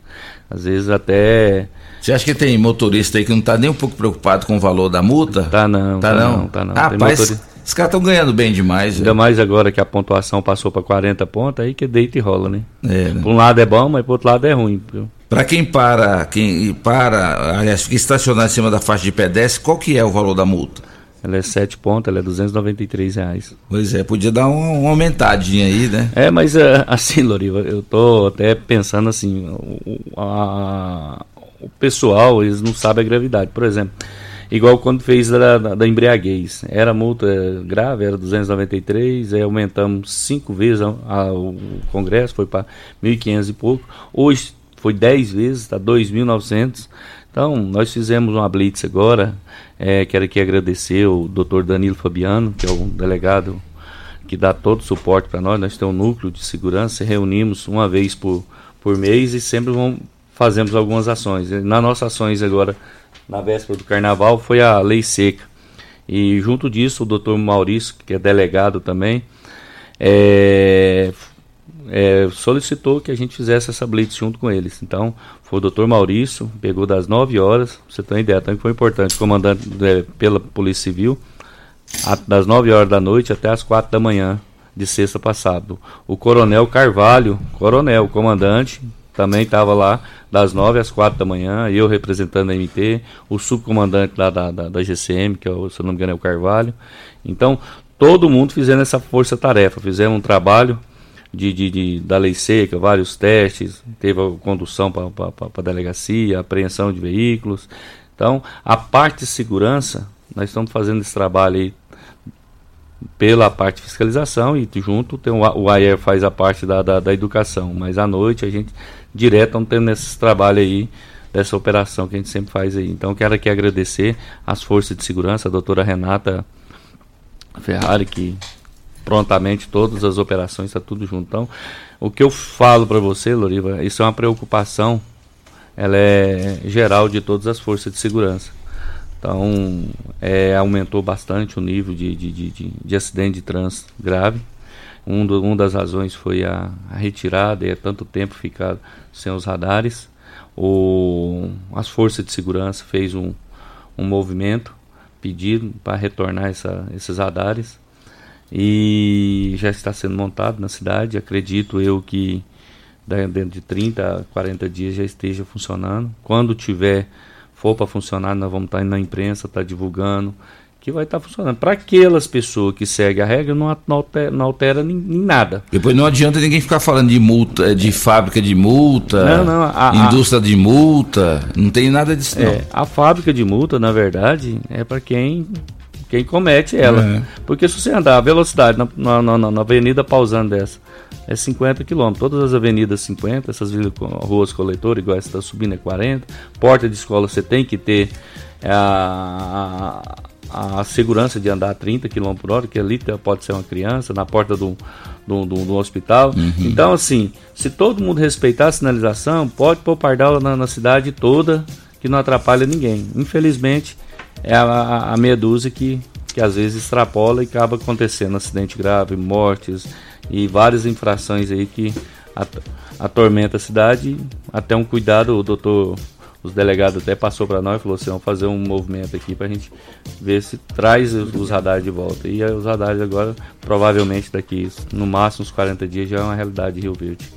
Às vezes até. Você acha que tem motorista aí que não está nem um pouco preocupado com o valor da multa? Tá não, Tá, tá não? não, tá não. Tem Rapaz, motori- os caras estão ganhando bem demais. Ainda mais agora que a pontuação passou para 40 pontos, aí que deita e rola, né? É, né? Por um lado é bom, mas por outro lado é ruim. Para quem para, quem para, aliás, fica estacionado em cima da faixa de pedestre, qual que é o valor da multa? Ela é 7 pontos, ela é 293 reais. Pois é, podia dar uma, uma aumentadinha aí, né? É, mas é, <laughs> assim, Loriva, eu tô até pensando assim, o, a- o pessoal, eles não sabem a gravidade. Por exemplo, igual quando fez da, da, da embriaguez, era multa grave, era 293, aí aumentamos cinco vezes a- a- o Congresso, foi para 1.500 e pouco. Hoje foi 10 vezes, está 2.900. Então, nós fizemos uma blitz agora, é, quero aqui agradecer o doutor Danilo Fabiano, que é o delegado que dá todo o suporte para nós. Nós temos um núcleo de segurança, reunimos uma vez por, por mês e sempre vamos fazemos algumas ações. Nas nossas ações agora, na véspera do carnaval, foi a lei seca. E junto disso, o doutor Maurício, que é delegado também, é, é, solicitou que a gente fizesse essa blitz junto com eles. Então, foi o doutor Maurício, pegou das 9 horas, você tem ideia, também foi importante, comandante é, pela Polícia Civil, a, das 9 horas da noite até as 4 da manhã de sexta passado. O coronel Carvalho, coronel, comandante, também estava lá das 9 às 4 da manhã, eu representando a MT, o subcomandante lá da, da, da GCM, que é o, se não me engano é o Carvalho. Então, todo mundo fazendo essa força-tarefa, fizemos um trabalho de, de, de, da lei seca, vários testes, teve a condução para a delegacia, apreensão de veículos. Então, a parte de segurança, nós estamos fazendo esse trabalho aí pela parte de fiscalização e junto tem o, o AIR faz a parte da, da, da, educação, mas à noite a gente direto estamos tendo esse trabalho aí dessa operação que a gente sempre faz aí. Então quero aqui agradecer às forças de segurança, a doutora Renata Ferrari, que prontamente todas as operações, está tudo junto. Então, o que eu falo para você, Loriva, isso é uma preocupação, ela é geral de todas as forças de segurança. Então, é, aumentou bastante o nível de, de, de, de acidente de trânsito grave. Um, do, das razões foi a, a retirada e é tanto tempo ficar sem os radares. O, as forças de segurança fez um, um movimento pedido para retornar essa, esses radares e já está sendo montado na cidade. Acredito eu que dentro de 30 a 40 dias já esteja funcionando. Quando tiver for para funcionar, nós vamos estar tá na imprensa, estar tá divulgando que vai estar tá funcionando. Para aquelas pessoas que seguem a regra, não, altera, não altera nem, nem, nada. Depois não adianta ninguém ficar falando de multa, de fábrica de multa, não, não, a, indústria a, de multa, não tem nada disso. É, a fábrica de multa, na verdade, é para quem quem comete ela. É. Porque se você andar a velocidade na, na, na, na avenida pausando dessa, é 50 km. Todas as avenidas 50, essas ruas coletoras, igual essa está subindo é 40. Porta de escola você tem que ter a, a, a segurança de andar 30 km por hora, que ali pode ser uma criança, na porta do, do, do, do hospital. Uhum. Então, assim, se todo mundo respeitar a sinalização, pode pôr pardal na, na cidade toda, que não atrapalha ninguém. Infelizmente, é a, a meia dúzia que, que às vezes extrapola e acaba acontecendo acidente grave, mortes e várias infrações aí que atormenta a cidade. Até um cuidado, o doutor, os delegados até passou para nós falou assim: vamos fazer um movimento aqui para a gente ver se traz os, os radares de volta. E os radares agora, provavelmente daqui no máximo uns 40 dias, já é uma realidade de Rio Verde.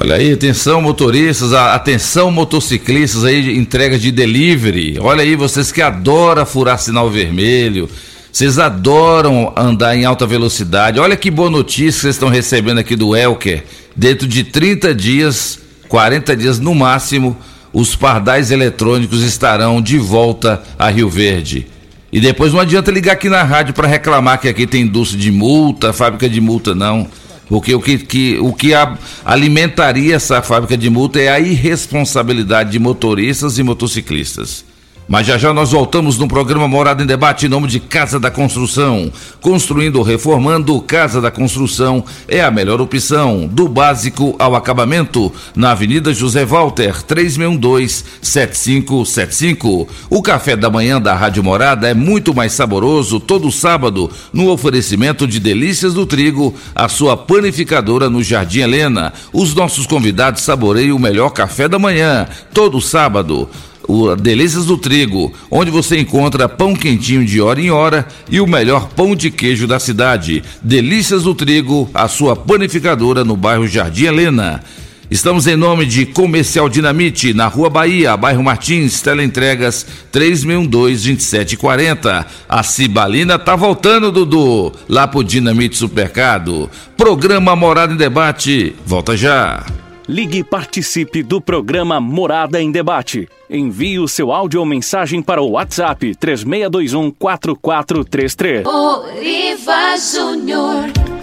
Olha aí, atenção motoristas, atenção motociclistas aí, entrega de delivery. Olha aí, vocês que adoram furar sinal vermelho, vocês adoram andar em alta velocidade. Olha que boa notícia que vocês estão recebendo aqui do Elker. Dentro de 30 dias, 40 dias no máximo, os pardais eletrônicos estarão de volta a Rio Verde. E depois não adianta ligar aqui na rádio para reclamar que aqui tem indústria de multa, fábrica de multa, não. Porque o que, que, o que a, alimentaria essa fábrica de multa é a irresponsabilidade de motoristas e motociclistas. Mas já já nós voltamos no programa Morada em Debate em nome de Casa da Construção. Construindo ou reformando, Casa da Construção é a melhor opção, do básico ao acabamento, na Avenida José Walter, 3612-7575. O café da manhã da Rádio Morada é muito mais saboroso todo sábado, no oferecimento de Delícias do Trigo, a sua panificadora no Jardim Helena. Os nossos convidados saboreiam o melhor café da manhã, todo sábado o Delícias do Trigo, onde você encontra pão quentinho de hora em hora e o melhor pão de queijo da cidade. Delícias do Trigo, a sua panificadora no bairro Jardim Helena. Estamos em nome de Comercial Dinamite, na Rua Bahia, bairro Martins, teleentregas 3612-2740. A Cibalina tá voltando, Dudu, lá pro Dinamite Supercado. Programa Morada em Debate, volta já. Ligue e participe do programa Morada em Debate. Envie o seu áudio ou mensagem para o WhatsApp 3621 4433. Oriva Júnior.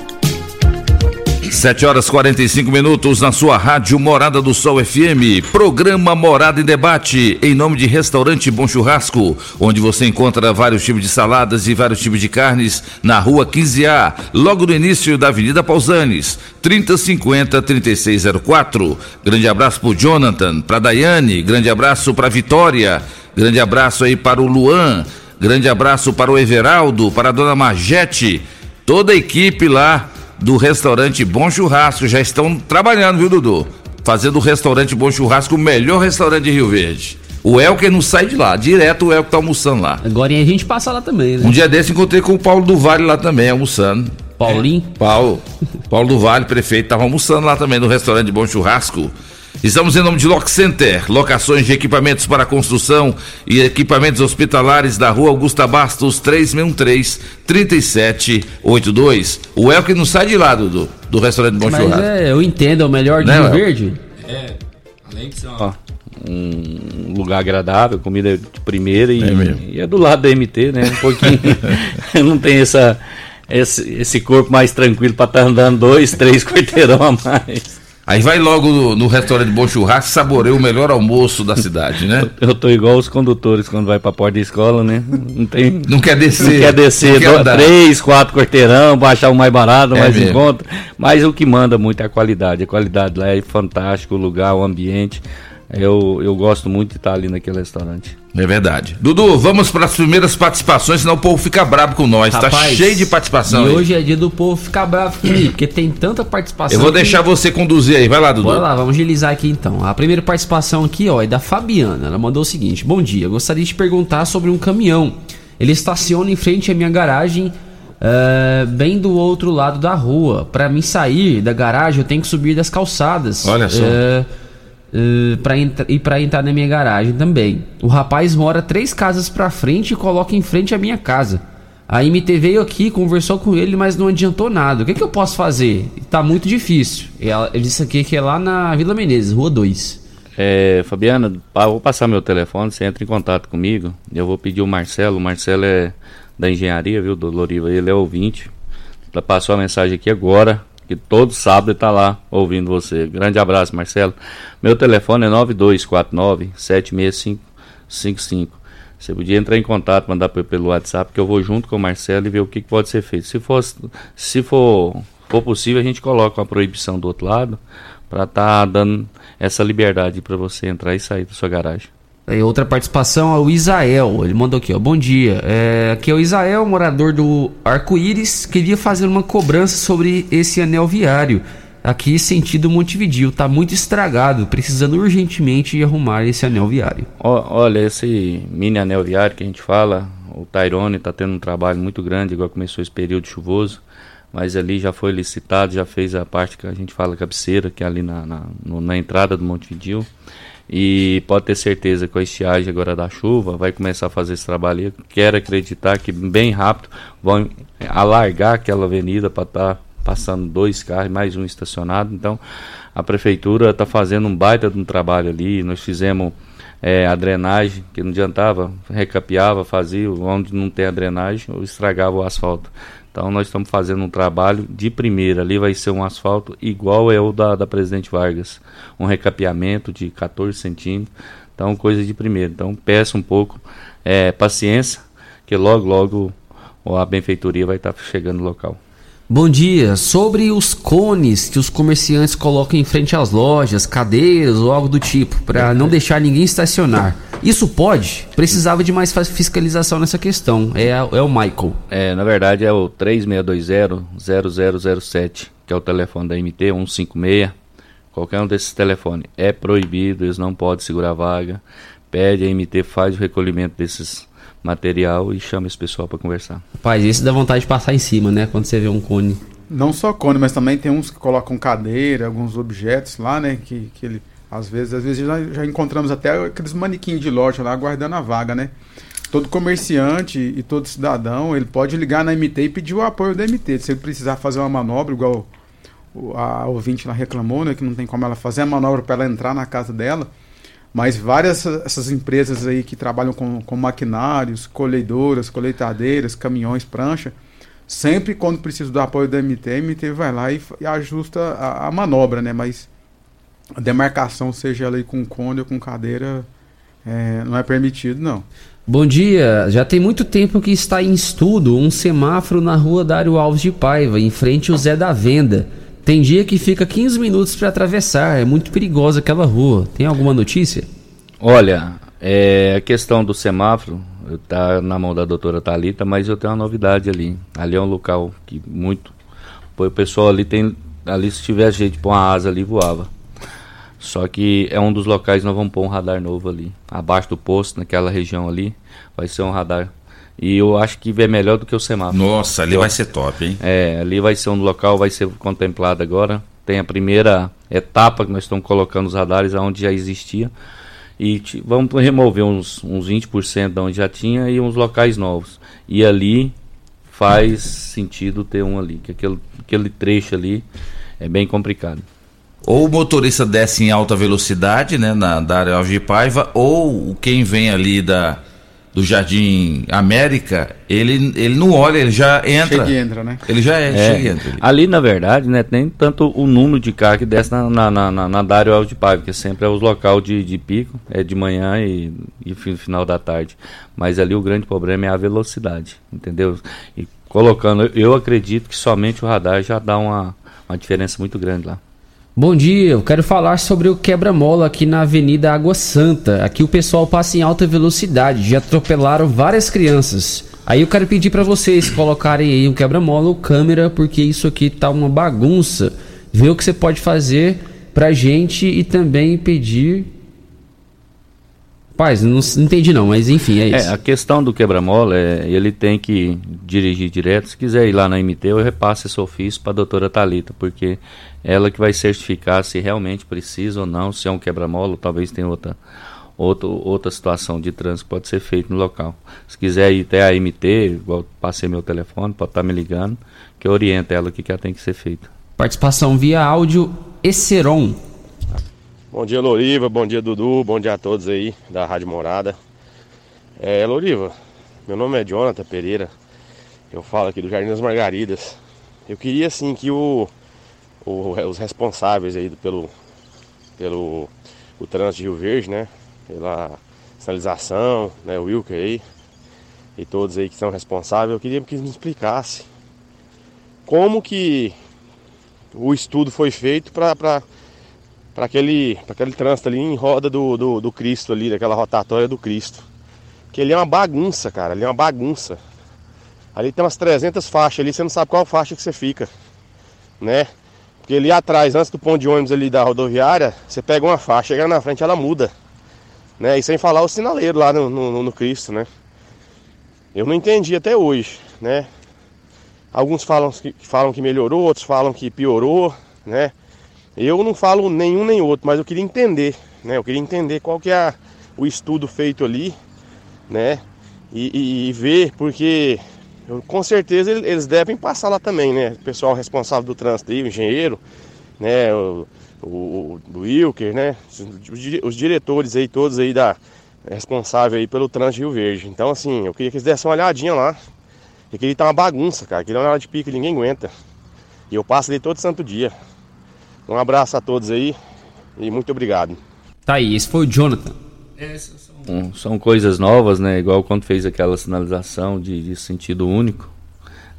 7 horas 45 minutos na sua rádio Morada do Sol FM. Programa Morada em Debate, em nome de Restaurante Bom Churrasco, onde você encontra vários tipos de saladas e vários tipos de carnes na rua 15A, logo no início da Avenida Pausanes, 3050 3604. Grande abraço pro Jonathan, pra Daiane, grande abraço pra Vitória, grande abraço aí para o Luan, grande abraço para o Everaldo, para a dona Margete, toda a equipe lá do restaurante Bom Churrasco. Já estão trabalhando, viu, Dudu? Fazendo o restaurante Bom Churrasco o melhor restaurante de Rio Verde. O Elker não sai de lá, direto o Elker tá almoçando lá. Agora a gente passa lá também, né? Um dia desse encontrei com o Paulo do Vale lá também, almoçando. Paulinho? É, Paulo. Paulo do Vale, prefeito, tava almoçando lá também no restaurante Bom Churrasco. Estamos em nome de Lock Center, locações de equipamentos para construção e equipamentos hospitalares da rua Augusta Bastos, 3613-3782. O Elke não sai de lá do, do restaurante Bom Mas Churrasco. é, eu entendo, é o melhor de Né, Rio El? Verde. É, além de ser um lugar agradável, comida de primeira e É e é do lado da MT, né? Um pouquinho. <laughs> não tem essa, esse, esse corpo mais tranquilo para estar andando dois, três quarteirão a mais. Aí vai logo no, no restaurante Bom Churrasco saboreia o melhor almoço da cidade, né? <laughs> Eu tô igual os condutores quando vai pra porta da escola, né? Não tem. Não quer descer. Não quer descer não quer andar. três, quatro quarteirão, baixar o mais barato, É mais em mesmo. conta. Mas o que manda muito é a qualidade. A qualidade lá é fantástico, o lugar, o ambiente. Eu, eu gosto muito de estar ali naquele restaurante. É verdade. Dudu, vamos para as primeiras participações, senão o povo fica brabo com nós. tá Rapaz, cheio de participação. E aí. hoje é dia do povo ficar bravo comigo, porque tem tanta participação. Eu vou que- deixar você conduzir aí. Vai lá, Dudu. Bora lá, vamos agilizar aqui então. A primeira participação aqui, ó, é da Fabiana. Ela mandou o seguinte: Bom dia, gostaria de perguntar sobre um caminhão. Ele estaciona em frente à minha garagem, eh, bem do outro lado da rua. Para mim sair da garagem, eu tenho que subir das calçadas. Olha só. Eh, eh, pra entra- e para entrar na minha garagem também. O rapaz mora três casas pra frente e coloca em frente à minha casa. A MT veio aqui, conversou com ele, mas não adiantou nada. O que, que eu posso fazer? Tá muito difícil. Ela- disse aqui que é lá na Vila Menezes, Rua 2. É, Fabiana, vou passar meu telefone, você entra em contato comigo. Eu vou pedir o Marcelo. O Marcelo é da engenharia, viu, do Loriva? Ele é ouvinte. Passou a mensagem aqui agora, que todo sábado ele tá lá ouvindo você. Grande abraço, Marcelo. Meu telefone é 9249-76555. Você podia entrar em contato, mandar pe- pelo WhatsApp, que eu vou junto com o Marcelo e ver o que, pode ser feito. Se for, se for, for possível, a gente coloca uma proibição do outro lado para estar dando essa liberdade para você entrar e sair da sua garagem. Aí outra participação é o Isael. Ele mandou aqui, ó. Bom dia. É, aqui é o Isael, morador do Arco-Íris. Queria fazer uma cobrança sobre esse anel viário. Aqui, sentido Montevidil. Tá muito estragado. Precisando urgentemente arrumar esse anel viário. Olha, esse mini anel viário que a gente fala, o Tyrone está tendo um trabalho muito grande, igual começou esse período chuvoso, mas ali já foi licitado, já fez a parte que a gente fala cabeceira, que é ali na, na, na entrada do Montevidil. E pode ter certeza que com a estiagem agora da chuva vai começar a fazer esse trabalho. Eu quero acreditar que bem rápido vão alargar aquela avenida para estar passando dois carros, mais um estacionado. Então a prefeitura está fazendo um baita de um trabalho ali. Nós fizemos é, a drenagem, que não adiantava, recapeava, fazia, onde não tem a drenagem, estragava o asfalto. Então nós estamos fazendo um trabalho de primeira, ali vai ser um asfalto igual é o da, da Presidente Vargas, um recapeamento de 14 centímetros, então coisa de primeira. Então peço um pouco é, paciência, que logo, logo a benfeitoria vai estar chegando no local. Bom dia. Sobre os cones que os comerciantes colocam em frente às lojas, cadeiras ou algo do tipo, para não deixar ninguém estacionar. Isso pode? Precisava de mais fiscalização nessa questão. É, a- é o Michael. É, na verdade é o 3620-0007, que é o telefone da MT, 156. Qualquer um desses telefones é proibido, eles não podem segurar vaga. Pede a MT, faz o recolhimento desses material e chama esse pessoal para conversar. Rapaz, esse dá vontade de passar em cima, né? Quando você vê um cone. Não só cone, mas também tem uns que colocam cadeira, alguns objetos lá, né? Que, que ele, às vezes, às vezes já, já encontramos até aqueles manequins de loja lá aguardando a vaga, né? Todo comerciante e todo cidadão, ele pode ligar na MT e pedir o apoio da MT. Se ele precisar fazer uma manobra, igual o- a ouvinte lá reclamou, né? Que não tem como ela fazer a manobra para ela entrar na casa dela. Mas várias essas empresas aí que trabalham com, com maquinários, colheidoras, colheitadeiras, caminhões, prancha, sempre quando precisa do apoio da MT, a MT vai lá e, e ajusta a, a, manobra, né? Mas a demarcação, seja ali com cone ou com cadeira, é, não é permitido, não. Bom dia, já tem muito tempo que está em estudo um semáforo na rua Dário Alves de Paiva, em frente ao Zé da Venda. Tem dia que fica 15 minutos para atravessar, é muito perigosa aquela rua. Tem alguma notícia? Olha, é, a questão do semáforo está na mão da doutora Talita, mas eu tenho uma novidade ali. Ali é um local que muito. O pessoal ali tem. Ali se tiver de pôr uma asa ali, voava. Só que é um dos locais nós vamos pôr um radar novo ali. Abaixo do posto, naquela região ali, vai ser um radar. E eu acho que é melhor do que o semáforo. Nossa, ali vai ser top, hein? É, ali vai ser um local, vai ser contemplado agora. Tem a primeira etapa que nós estamos colocando os radares onde já existia. E vamos remover uns, uns 20% de onde já tinha e uns locais novos. E ali faz sentido ter um ali, que aquele, aquele trecho ali é bem complicado. Ou o motorista desce em alta velocidade, né, na da área de Paiva, ou quem vem ali da do Jardim América, ele, ele não olha, ele já entra. Chega e entra, né? Ele já é, é. chega e entra. Ali, na verdade, né, tem tanto o número de carro que desce na, na, na, na, na Dário Alves de Paiva, que sempre é os local de, de pico, é de manhã e, e final da tarde. Mas ali o grande problema é a velocidade, entendeu? E colocando, eu acredito que somente o radar já dá uma, uma diferença muito grande lá. Bom dia, eu quero falar sobre o quebra-mola aqui na Avenida Água Santa. Aqui o pessoal passa em alta velocidade, já atropelaram várias crianças. Aí eu quero pedir para vocês colocarem aí um quebra-mola ou câmera, porque isso aqui tá uma bagunça. Ver o que você pode fazer pra gente e também pedir Paz, não, entendi não, mas enfim, é isso. É, a questão do quebra-mola, é, ele tem que dirigir direto. Se quiser ir lá na MT, eu repasso esse ofício para a doutora Talita, porque ela que vai certificar se realmente precisa ou não, se é um quebra-mola, talvez tenha outra, outra, outra situação de trânsito que pode ser feito no local. Se quiser ir até a MT, igual passei meu telefone, pode estar tá me ligando, que eu oriento ela o que, que tem que ser feito. Participação via áudio Eceron. Bom dia, Loriva. Bom dia, Dudu. Bom dia a todos aí da Rádio Morada. É, Loriva, meu nome é Jonathan Pereira. Eu falo aqui do Jardim das Margaridas. Eu queria, assim, que o, o os responsáveis aí pelo, pelo o trânsito de Rio Verde, né? Pela sinalização, né? O Wilker aí e todos aí que são responsáveis, eu queria que eles me explicassem como que o estudo foi feito para para aquele, aquele trânsito ali em roda do, do, do, Cristo ali, daquela rotatória do Cristo. Que ele é uma bagunça, cara, ele é uma bagunça. Ali tem umas 300 faixas ali, você não sabe qual faixa que você fica, né? Porque ali atrás, antes do ponto de ônibus ali da rodoviária, você pega uma faixa, chega na frente ela muda, né? E sem falar o sinaleiro lá no, no, no Cristo, né? Eu não entendi até hoje, né? Alguns falam que, falam que melhorou, outros falam que piorou, né? Eu não falo nenhum nem outro, mas eu queria entender, né? Eu queria entender qual que é o estudo feito ali, né? E, e, e ver, porque eu, com certeza eles devem passar lá também, né? O pessoal responsável do trânsito aí, o engenheiro, né? O, o, o Wilker, né? Os, diretores aí, todos aí da responsável aí pelo trânsito Rio Verde. Então, assim, eu queria que eles dessem uma olhadinha lá. E ele tá uma bagunça, cara. Ele é uma hora de pico, ninguém aguenta. E eu passo ali todo santo dia. Um abraço a todos aí e muito obrigado. Tá aí, esse foi o Jonathan. São, são coisas novas, né? Igual quando fez aquela sinalização de, de sentido único.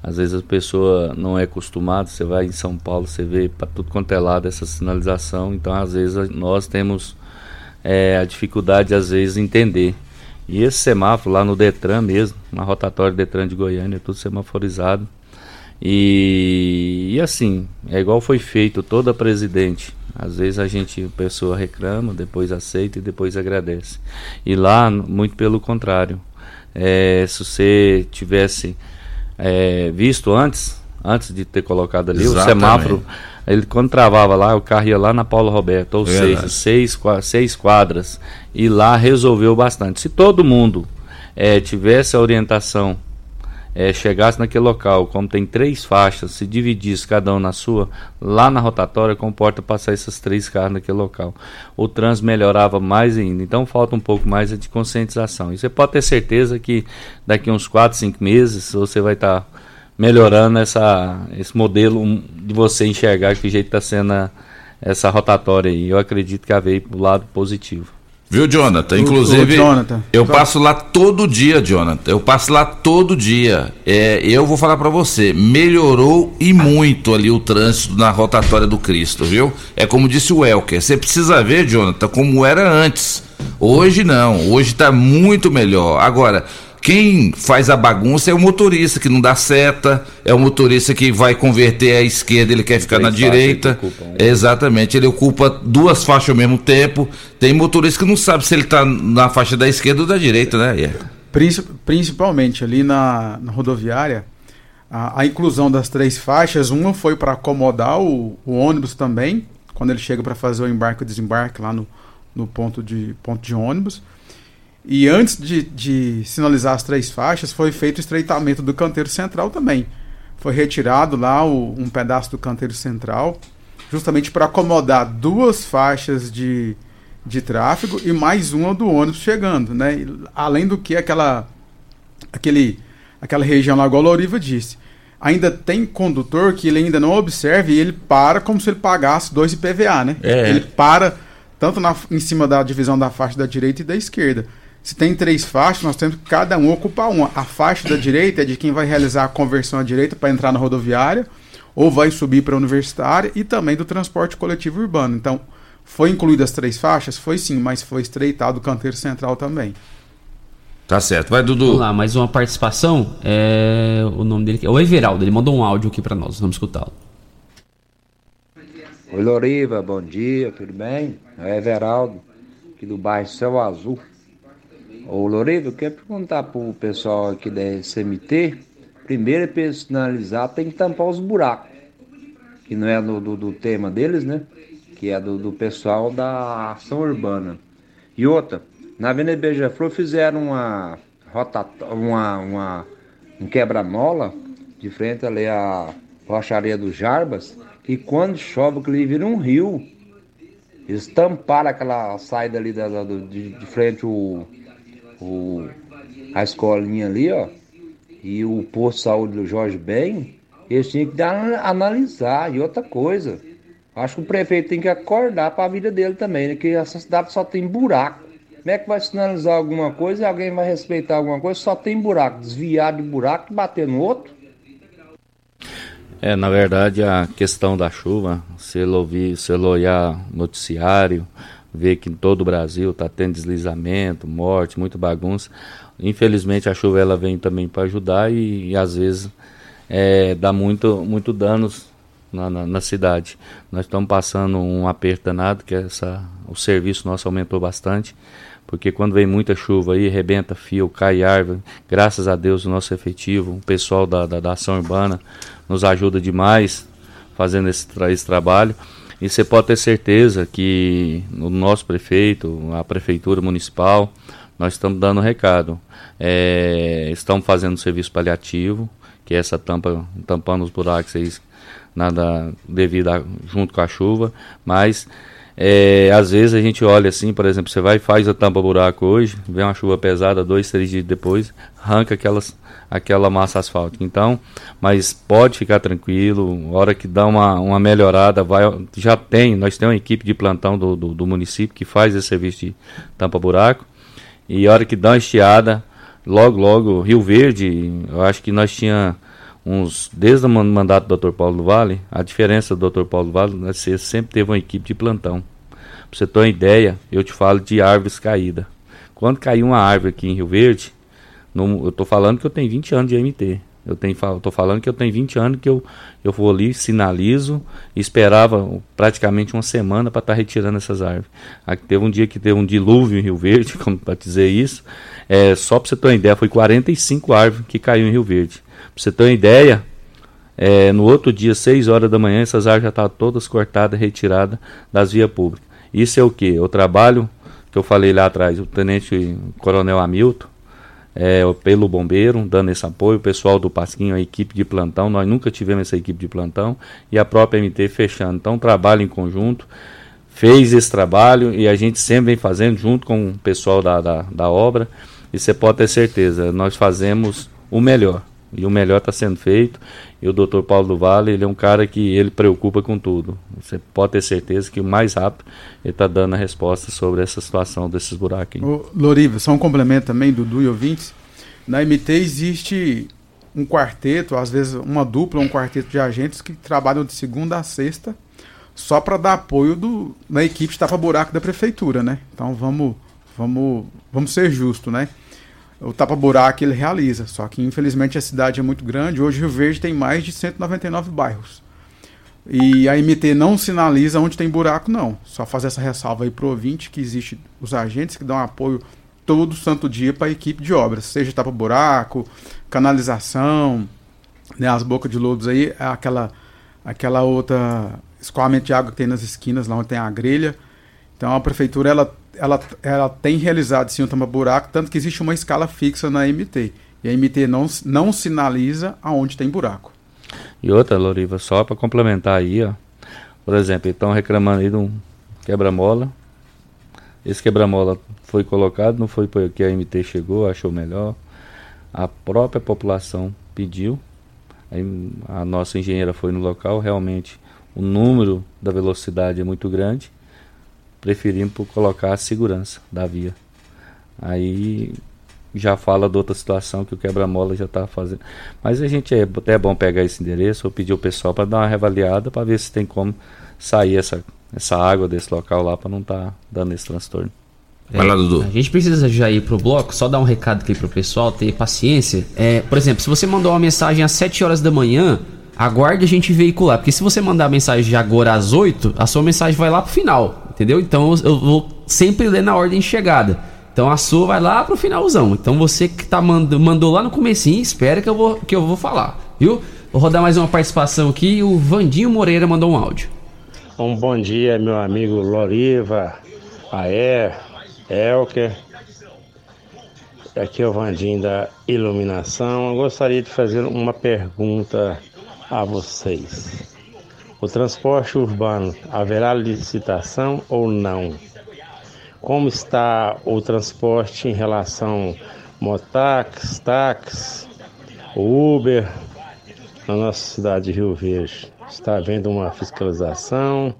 Às vezes a pessoa não é acostumada, você vai em São Paulo, você vê para tudo quanto é lado essa sinalização, então às vezes nós temos é, a dificuldade às vezes entender. E esse semáforo lá no Detran mesmo, na rotatória Detran de Goiânia, é tudo semaforizado. E, e assim, é igual foi feito toda presidente. Às vezes a gente, a pessoa reclama, depois aceita e depois agradece. E lá, muito pelo contrário. É, se você tivesse é, visto antes, antes de ter colocado ali Exatamente. o semáforo, ele quando travava lá, o carro ia lá na Paulo Roberto, ou seja, seis, seis quadras, e lá resolveu bastante. Se todo mundo é, tivesse a orientação é, chegasse naquele local, como tem três faixas, se dividisse cada um na sua, lá na rotatória comporta passar essas três carros naquele local. O trânsito melhorava mais ainda. Então falta um pouco mais de conscientização. E você pode ter certeza que daqui uns 4, 5 meses você vai estar tá melhorando essa, esse modelo de você enxergar que jeito está sendo a, essa rotatória aí. Eu acredito que veio para o lado positivo. Viu, Jonathan? Inclusive, o, o Jonathan. eu passo lá todo dia, Jonathan. Eu passo lá todo dia. É, eu vou falar para você, melhorou e muito ali o trânsito na rotatória do Cristo, viu? É como disse o Elker. Você precisa ver, Jonathan, como era antes. Hoje não. Hoje está muito melhor. Agora, quem faz a bagunça é o motorista que não dá seta, é o motorista que vai converter à esquerda, ele quer ficar na direita. Exatamente, ele ocupa duas faixas ao mesmo tempo. Tem motorista que não sabe se ele está na faixa da esquerda ou da direita, né? Yeah. Principalmente ali na, na rodoviária, a, a, inclusão das três faixas, uma foi para acomodar o, o, ônibus também, quando ele chega para fazer o embarque e desembarque lá no, no ponto, de, ponto de ônibus. E antes de, de sinalizar as três faixas, foi feito o estreitamento do canteiro central também. Foi retirado lá o, um pedaço do canteiro central, justamente para acomodar duas faixas de, de tráfego e mais uma do ônibus chegando, né? Além do que aquela, aquele, aquela região lá, igual a Loriva disse, ainda tem condutor que ele ainda não observa e ele para como se ele pagasse dois IPVA, né? É. Ele para tanto na, em cima da divisão da faixa da direita e da esquerda. Se tem três faixas, nós temos que cada um ocupar uma. A faixa da direita é de quem vai realizar a conversão à direita para entrar na rodoviária ou vai subir para a universitária e também do transporte coletivo urbano. Então, foi incluídas as três faixas? Foi sim, mas foi estreitado o canteiro central também. Tá certo, vai Dudu. Vamos lá, mais uma participação. É... O nome dele é o Everaldo, ele mandou um áudio aqui para nós, vamos escutá-lo. Oi Loriva, bom dia, tudo bem? É o Everaldo, aqui do bairro Céu Azul. Ô Loureiro, eu quero perguntar pro pessoal aqui da SMT, primeiro é personalizar, tem que tampar os buracos, que não é do, do, do tema deles, né? Que é do, do, pessoal da ação urbana. E outra, na Avenida Beija-Flor fizeram uma rota, uma, uma, um quebra-mola de frente ali à rocharia dos Jarbas, e quando chove, aquele vira um rio. Eles tamparam aquela saída ali da, da, de, de frente o o, a escolinha ali, ó, e o posto de saúde do Jorge Ben, eles tinham que dar, analisar. E outra coisa, acho que o prefeito tem que acordar para a vida dele também, né? Que essa cidade só tem buraco. Como é que vai sinalizar alguma coisa e alguém vai respeitar alguma coisa? Só tem buraco, desviar de buraco bater no outro. É, na verdade, a questão da chuva, se ele ouvir, se ele olhar noticiário, ver que em todo o Brasil está tendo deslizamento, morte, muita bagunça. Infelizmente a chuva ela vem também para ajudar e, e, às vezes é, dá muito, muito danos na, na, na, cidade. Nós estamos passando um aperto danado, que essa, o serviço nosso aumentou bastante, porque quando vem muita chuva aí, rebenta fio, cai árvore, graças a Deus o nosso efetivo, o pessoal da, da, da ação urbana nos ajuda demais fazendo esse, esse trabalho. E você pode ter certeza que o nosso prefeito, a prefeitura municipal, nós estamos dando recado. É, estamos fazendo um serviço paliativo, que é essa tampa, tampando os buracos aí, nada devido a, junto com a chuva, mas é, às vezes a gente olha assim, por exemplo, você vai e faz a tampa buraco hoje, vem uma chuva pesada, dois, três dias depois, arranca aquelas aquela massa asfáltica. Então, mas pode ficar tranquilo, hora que dá uma, uma melhorada, vai, já tem, nós temos uma equipe de plantão do, do, do município que faz esse serviço de tampa-buraco, e hora que dá uma estiada, logo, logo, Rio Verde, eu acho que nós tinha uns, desde o mandato do Dr. Paulo do Vale, a diferença do Dr. Paulo do Vale, você sempre teve uma equipe de plantão. Pra você ter uma ideia, eu te falo de árvores caídas. Quando caiu uma árvore aqui em Rio Verde, eu tô falando que eu tenho 20 anos de MT. Eu tenho, tô falando que eu tenho 20 anos que eu, eu vou ali, sinalizo, esperava praticamente uma semana para estar tá retirando essas árvores. Aqui teve um dia que teve um dilúvio em Rio Verde, <laughs> como para dizer isso. É, só para você ter uma ideia, foi 45 árvores que caiu em Rio Verde. Você ter uma ideia, é, no outro dia, 6 horas da manhã, essas árvores já estavam todas cortadas, retiradas das vias públicas. Isso é o que? O trabalho que eu falei lá atrás, o Tenente Coronel Hamilton, é, pelo bombeiro, dando esse apoio, o pessoal do Pasquinho, a equipe de plantão, nós nunca tivemos essa equipe de plantão, e a própria MT fechando. Então, trabalho em conjunto, fez esse trabalho e a gente sempre vem fazendo junto com o pessoal da, da, da obra, e você pode ter certeza, nós fazemos o melhor. E o melhor está sendo feito. E o doutor Paulo do Vale, ele é um cara que ele preocupa com tudo. Você pode ter certeza que o mais rápido ele está dando a resposta sobre essa situação desses buracos. Ô, Loriva, só um complemento também, Dudu e ouvintes. Na MT existe um quarteto, às vezes uma dupla, um quarteto de agentes que trabalham de segunda a sexta só para dar apoio do, na equipe de tapa-buraco da prefeitura, né? Então vamos, vamos, vamos ser justos, né? O tapa-buraco ele realiza, só que infelizmente a cidade é muito grande. Hoje Rio Verde tem mais de 199 bairros. E a MT não sinaliza onde tem buraco, não. Só fazer essa ressalva aí pro ouvinte que existe os agentes que dão apoio todo santo dia para a equipe de obras, seja tapa-buraco, canalização, né, as bocas de lobos aí, aquela, aquela outra escoamento de água que tem nas esquinas, lá onde tem a grelha. Então a prefeitura ela, ela, ela tem realizado sim o tapa-buraco, tanto que existe uma escala fixa na MT. E a MT não, não sinaliza aonde tem buraco. E outra, Loriva, só para complementar aí, ó. Por exemplo, estão reclamando aí de um quebra-mola. Esse quebra-mola foi colocado, não foi porque a MT chegou, achou melhor. A própria população pediu. a nossa engenheira foi no local, realmente o número da velocidade é muito grande. Preferimos colocar a segurança da via. Aí já fala de outra situação que o quebra-mola já está fazendo. Mas a gente é até é bom pegar esse endereço ou pedir o pessoal para dar uma reavaliada para ver se tem como sair essa, essa água desse local lá para não estar tá dando esse transtorno. É, Vai lá, Dudu. A gente precisa já ir pro bloco, só dar um recado aqui pro pessoal, ter paciência. É, por exemplo, se você mandou uma mensagem às 7 horas da manhã, aguarde a gente veicular. Porque se você mandar a mensagem agora às 8, a sua mensagem vai lá pro final. Entendeu? Então eu vou sempre ler na ordem de chegada. Então a sua vai lá pro finalzão. Então você que tá mand mandou lá no comecinho, espera que eu vou que eu vou falar, viu? Vou rodar mais uma participação aqui. O Vandinho Moreira mandou um áudio. Um bom dia, meu amigo Loriva, Aé, Elker. Aqui é o Vandinho da Iluminação. Eu gostaria de fazer uma pergunta a vocês. O transporte urbano haverá licitação ou não? como está o transporte em relação motax, táxi, Uber na nossa cidade de Rio Verde. Está havendo uma fiscalização?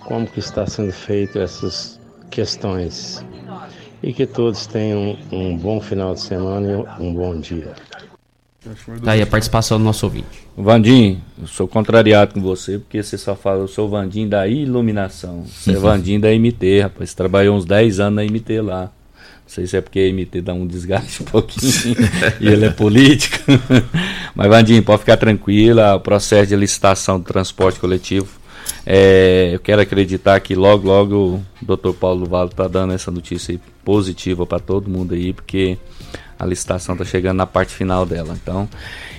Como que está sendo feito essas questões? E que todos tenham um bom final de semana e um bom dia. Tá aí a participação do nosso ouvinte. Vandim, eu sou contrariado com você, porque você só fala, eu sou Vandim da iluminação. Você é Vandim da MT, rapaz. Você trabalhou uns 10 anos na MT lá. Não sei se é porque a MT dá um desgaste <laughs> um pouquinho <laughs> e ele é político. <laughs> Mas, Vandim, pode ficar tranquila, o processo de licitação do transporte coletivo. É, eu quero acreditar que logo, logo o Dr. Paulo Valo está dando essa notícia positiva para todo mundo aí, porque a licitação está chegando na parte final dela. Então,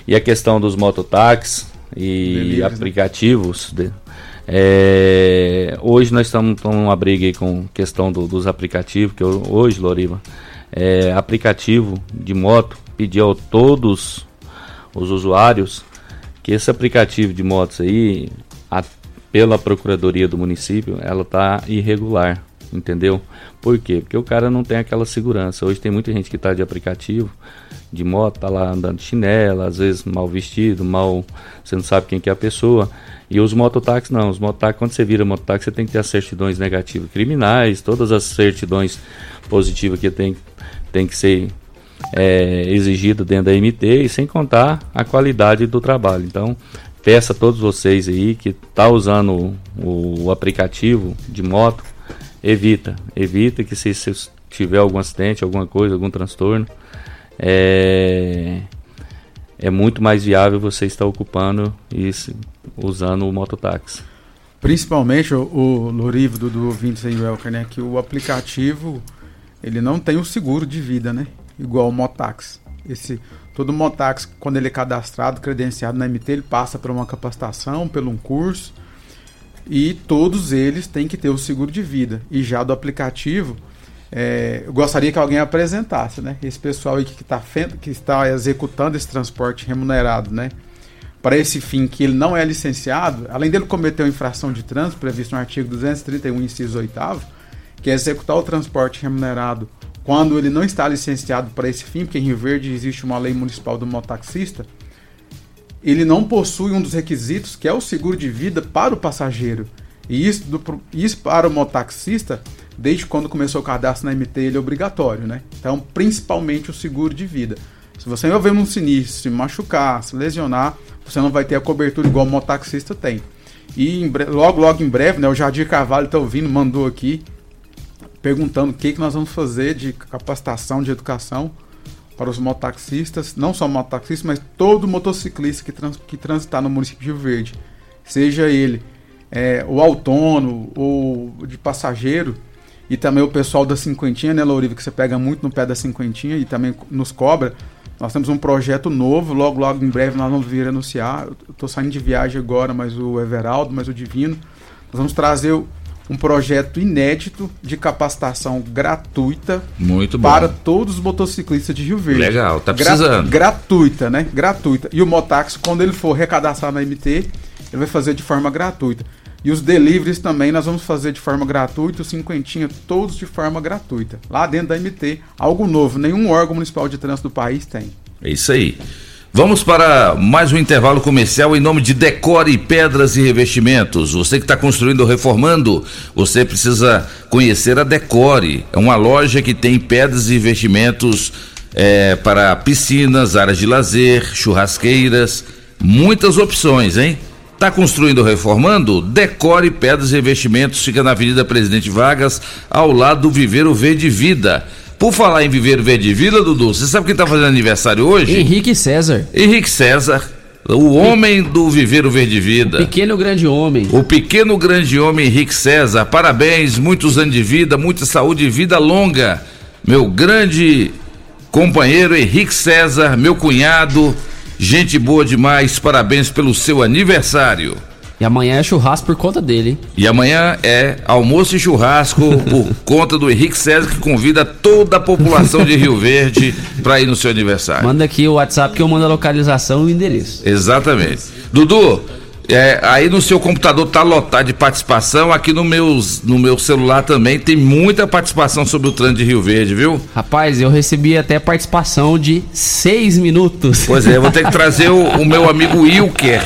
e a questão dos mototáxis e Delírio, né? aplicativos. Né? De, é, hoje nós estamos numa briga aí com questão do, dos aplicativos, que eu, hoje, Loriva, é, aplicativo de moto pediu a todos os usuários que esse aplicativo de motos aí, a, pela Procuradoria do município, ela está irregular entendeu? Por quê? Porque o cara não tem aquela segurança. Hoje tem muita gente que está de aplicativo, de moto, tá lá andando de chinela, às vezes mal vestido, mal, você não sabe quem que é a pessoa. E os mototáxis não, os mototáxis, quando você vira mototáxi, você tem que ter as certidões negativas criminais, todas as certidões positivas que tem, tem que ser é, exigido dentro da MT e sem contar a qualidade do trabalho. Então, peço a todos vocês aí que tá usando o, o aplicativo de moto, evita, evita que se, se tiver algum acidente, alguma coisa, algum transtorno, é, é muito mais viável você estar ocupando e usando o mototáxi. Principalmente o, o Lorivo do, do ouvinte Welker, né? Que o aplicativo ele não tem o seguro de vida, né? Igual o Motax. Esse, todo Motax, quando ele é cadastrado, credenciado na MT, ele passa por uma capacitação, por um curso e todos eles têm que ter o seguro de vida. E já do aplicativo, é, eu gostaria que alguém apresentasse, né? Esse pessoal aí que, tá, que está executando esse transporte remunerado, né? Para esse fim que ele não é licenciado, além dele cometer uma infração de trânsito previsto no artigo 231, inciso 8 que é executar o transporte remunerado quando ele não está licenciado para esse fim, porque em Rio Verde existe uma lei municipal do mototaxista, ele não possui um dos requisitos que é o seguro de vida para o passageiro. E isso, do, isso para o mototaxista, desde quando começou o cadastro na MT, ele é obrigatório, né? Então, principalmente o seguro de vida. Se você envolver num sinistro, se machucar, se lesionar, você não vai ter a cobertura igual o mototaxista tem. E logo, logo em breve, né, o Jardim Carvalho está ouvindo, mandou aqui, perguntando o que, que nós vamos fazer de capacitação, de educação para os mototaxistas, não só mototaxistas, mas todo motociclista que, trans, que transitar no município de Rio Verde, seja ele é, o autônomo ou de passageiro, e também o pessoal da cinquentinha, né, Louriva, que você pega muito no pé da cinquentinha e também nos cobra. Nós temos um projeto novo, logo, logo em breve nós vamos vir anunciar. Estou saindo de viagem agora, mas o Everaldo, mas o Divino. Nós vamos trazer um projeto inédito de capacitação gratuita Muito para todos os motociclistas de Rio Verde. Legal, tá precisando. Gra gratuita, né? Gratuita. E o Motax, quando ele for recadastrar na MT, ele vai fazer de forma gratuita. E os deliveries também nós vamos fazer de forma gratuita, os cinquentinha todos de forma gratuita. Lá dentro da MT, algo novo, nenhum órgão municipal de trânsito do país tem. É isso aí. Vamos para mais um intervalo comercial em nome de Decore Pedras e Revestimentos. Você que está construindo ou reformando, você precisa conhecer a Decore. É uma loja que tem pedras e revestimentos é, para piscinas, áreas de lazer, churrasqueiras, muitas opções, hein? Está construindo ou reformando? Decore Pedras e Revestimentos fica na Avenida Presidente Vargas, ao lado do Viveiro Verde Vida. Por falar em Viveiro Verde Vida, Dudu, você sabe quem está fazendo aniversário hoje? Henrique César. Henrique César. O homem do Viveiro Verde Vida. O pequeno grande homem. O pequeno grande homem Henrique César. Parabéns, muitos anos de vida, muita saúde e vida longa. Meu grande companheiro Henrique César, meu cunhado, Gente boa demais, parabéns pelo seu aniversário. E amanhã é churrasco por conta dele. Hein? E amanhã é almoço e churrasco <laughs> por conta do Henrique César, que convida toda a população de Rio Verde para ir no seu aniversário. Manda aqui o WhatsApp que eu mando a localização e o endereço. Exatamente. Dudu, é, aí no seu computador tá lotado de participação, aqui no, meus, no meu celular também tem muita participação sobre o trânsito de Rio Verde, viu? Rapaz, eu recebi até participação de seis minutos. Pois é, eu vou ter que trazer o, o meu amigo Wilker.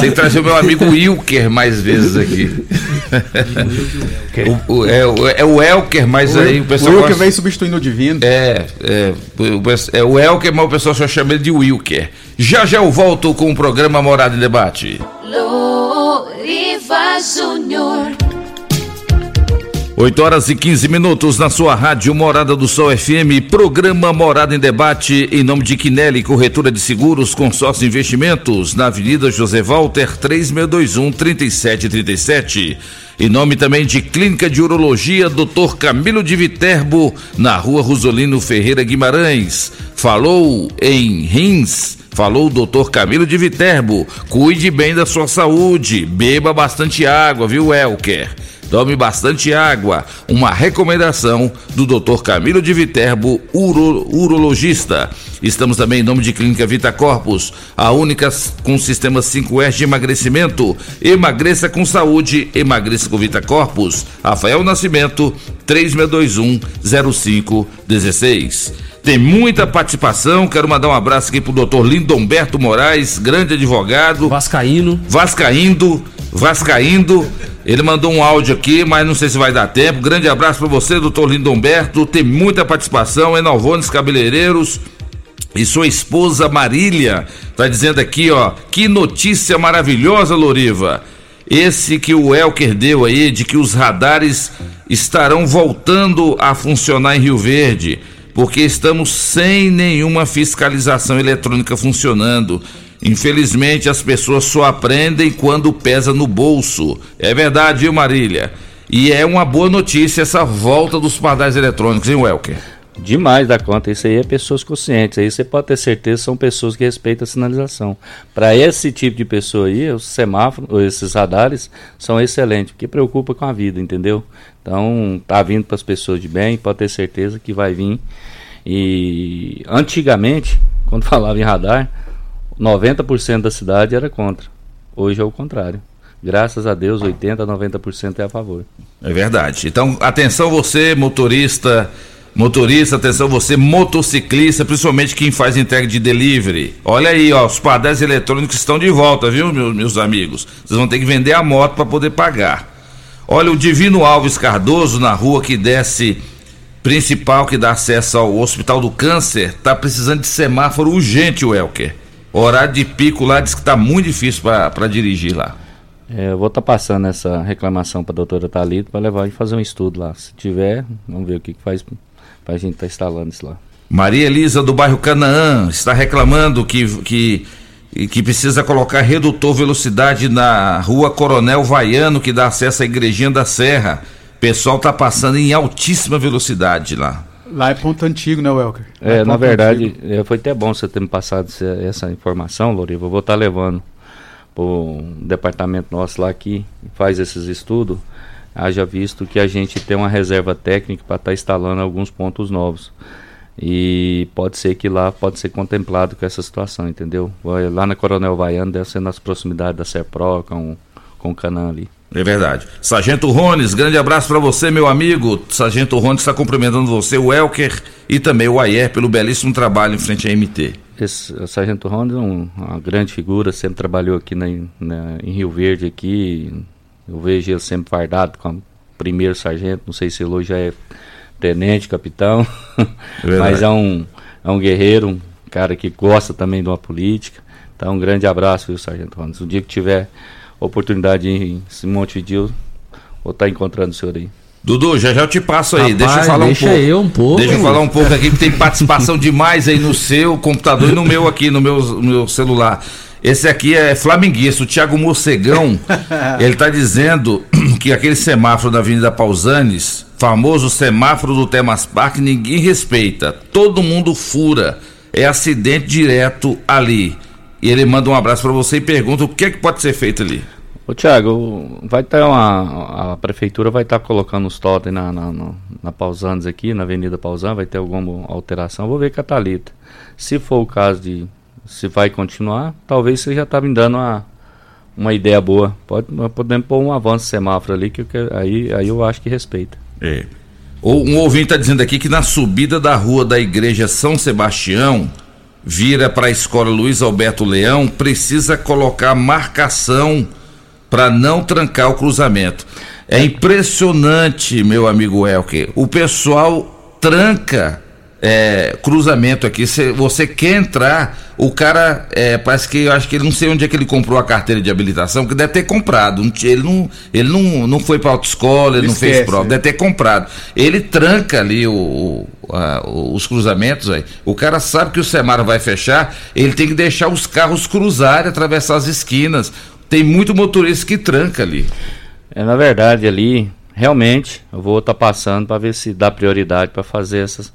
Tem que trazer o meu amigo Wilker mais vezes aqui. o, o, é, é, o Elker, mas o, aí o pessoal. O Wilker gosta... vem substituindo o Divino. É, é, é o Elker, mas o pessoal só chama ele de Wilker. Já já eu volto com o programa Morada em Debate. Loriva Júnior. 8 horas e 15 minutos na sua rádio Morada do Sol FM, programa Morada em Debate, em nome de Quinelli, corretora de seguros, consórcio investimentos, na Avenida José Walter, 3621 3737. Em nome também de Clínica de Urologia, Dr. Camilo de Viterbo, na rua Rosolino Ferreira Guimarães. Falou em rins Falou o doutor Camilo de Viterbo. Cuide bem da sua saúde. Beba bastante água, viu, Elker? Tome bastante água. Uma recomendação do Dr. Camilo de Viterbo, uro, urologista. Estamos também em nome de Clínica Vita Corpus, a única com sistema 5S de emagrecimento. Emagreça com saúde, emagreça com Vita Corpus. Rafael Nascimento, 3621 0516. Tem muita participação. Quero mandar um abraço aqui pro doutor Lindomberto Moraes, grande advogado. Vascaíno. Vascaíndo. Vascaíndo. Ele mandou um áudio aqui, mas não sei se vai dar tempo. Grande abraço para você, doutor Lindomberto. Tem muita participação. Enalvones Cabeleireiros. E sua esposa Marília tá dizendo aqui, ó, que notícia maravilhosa, Loriva. Esse que o Elker deu aí de que os radares estarão voltando a funcionar em Rio Verde porque estamos sem nenhuma fiscalização eletrônica funcionando. Infelizmente, as pessoas só aprendem quando pesa no bolso. É verdade, viu, Marília? E é uma boa notícia essa volta dos pardais eletrônicos, hein, Welker? Demais da conta. Isso aí é pessoas conscientes. Aí você pode ter certeza são pessoas que respeitam a sinalização. Para esse tipo de pessoa aí, os semáforos, esses radares são excelentes, porque preocupa com a vida, entendeu? Então, tá vindo para as pessoas de bem, pode ter certeza que vai vir. E antigamente, <laughs> quando falava em radar, 90% da cidade era contra. Hoje é o contrário. Graças a Deus, 80, 90% é a favor. É verdade. Então, atenção você, motorista Motorista, atenção, você motociclista, principalmente quem faz entrega de delivery. Olha aí, ó, os pardais eletrônicos estão de volta, viu, meus, meus amigos? Vocês vão ter que vender a moto para poder pagar. Olha, o Divino Alves Cardoso, na rua que desce principal, que dá acesso ao Hospital do Câncer, tá precisando de semáforo urgente, Welker. Horário de pico lá diz que tá muito difícil para dirigir lá. É, eu vou estar tá passando essa reclamação para a doutora Thalita para levar e fazer um estudo lá. Se tiver, vamos ver o que, que faz a gente estar tá instalando isso lá. Maria Elisa do bairro Canaã está reclamando que, que, que precisa colocar redutor velocidade na rua Coronel Vaiano, que dá acesso à igrejinha da Serra. O pessoal está passando em altíssima velocidade lá. Lá é ponto antigo, né, Welker? É, é na verdade, é, foi até bom você ter me passado essa, essa informação, Loriva. Eu vou estar tá levando para o departamento nosso lá que faz esses estudos haja visto que a gente tem uma reserva técnica para estar tá instalando alguns pontos novos. E pode ser que lá pode ser contemplado com essa situação, entendeu? Lá na Coronel Vaiano deve ser nas proximidades da Serpro, com, com o Canã ali. É verdade. Sargento Rones, grande abraço para você, meu amigo. Sargento Rones está cumprimentando você, o Elker e também o Ayer pelo belíssimo trabalho em frente à MT. Esse, o Sargento Rones é um, uma grande figura, sempre trabalhou aqui na, na, em Rio Verde, aqui, eu vejo ele sempre fardado como primeiro sargento, não sei se ele hoje já é tenente, capitão, é mas é um, é um guerreiro, um cara que gosta também de uma política. Então, um grande abraço, viu, Sargento Ronaldo. Um dia que tiver oportunidade em Montevideo, vou estar encontrando o senhor aí. Dudu, já já eu te passo aí. Rapaz, deixa eu falar deixa um pouco. Eu um pouco. Deixa eu falar um pouco aqui, que tem participação <laughs> demais aí no seu computador e no meu aqui, no meu, no meu celular. Esse aqui é flamenguista, o Thiago Morcegão. <laughs> ele está dizendo <clears throat> que aquele semáforo da Avenida Pausanes, famoso semáforo do Temas Park, ninguém respeita. Todo mundo fura. É acidente direto ali. E ele manda um abraço para você e pergunta o que é que pode ser feito ali. Ô Tiago, vai ter uma. A prefeitura vai estar tá colocando os totens na, na, na, na Pausanes aqui, na Avenida Pausanes, vai ter alguma alteração. Vou ver com a Thalita. Se for o caso de se vai continuar, talvez você já está me dando uma, uma ideia boa. Pode, podemos pôr um avanço semáforo ali, que, aí, aí eu acho que respeita. É. Um ouvinte está dizendo aqui que na subida da rua da igreja São Sebastião, vira para a escola Luiz Alberto Leão, precisa colocar marcação para não trancar o cruzamento. É impressionante, meu amigo Elke. O pessoal tranca é, cruzamento aqui. Cê, você quer entrar, o cara é, parece que eu acho que ele não sei onde é que ele comprou a carteira de habilitação, que deve ter comprado. Ele não, ele não, não foi para autoescola, ele não fez prova, né? deve ter comprado. Ele tranca ali o, a, os cruzamentos, aí. o cara sabe que o Semar vai fechar, ele tem que deixar os carros cruzarem, atravessar as esquinas. Tem muito motorista que tranca ali. É, na verdade, ali, realmente, eu vou estar tá passando para ver se dá prioridade para fazer essas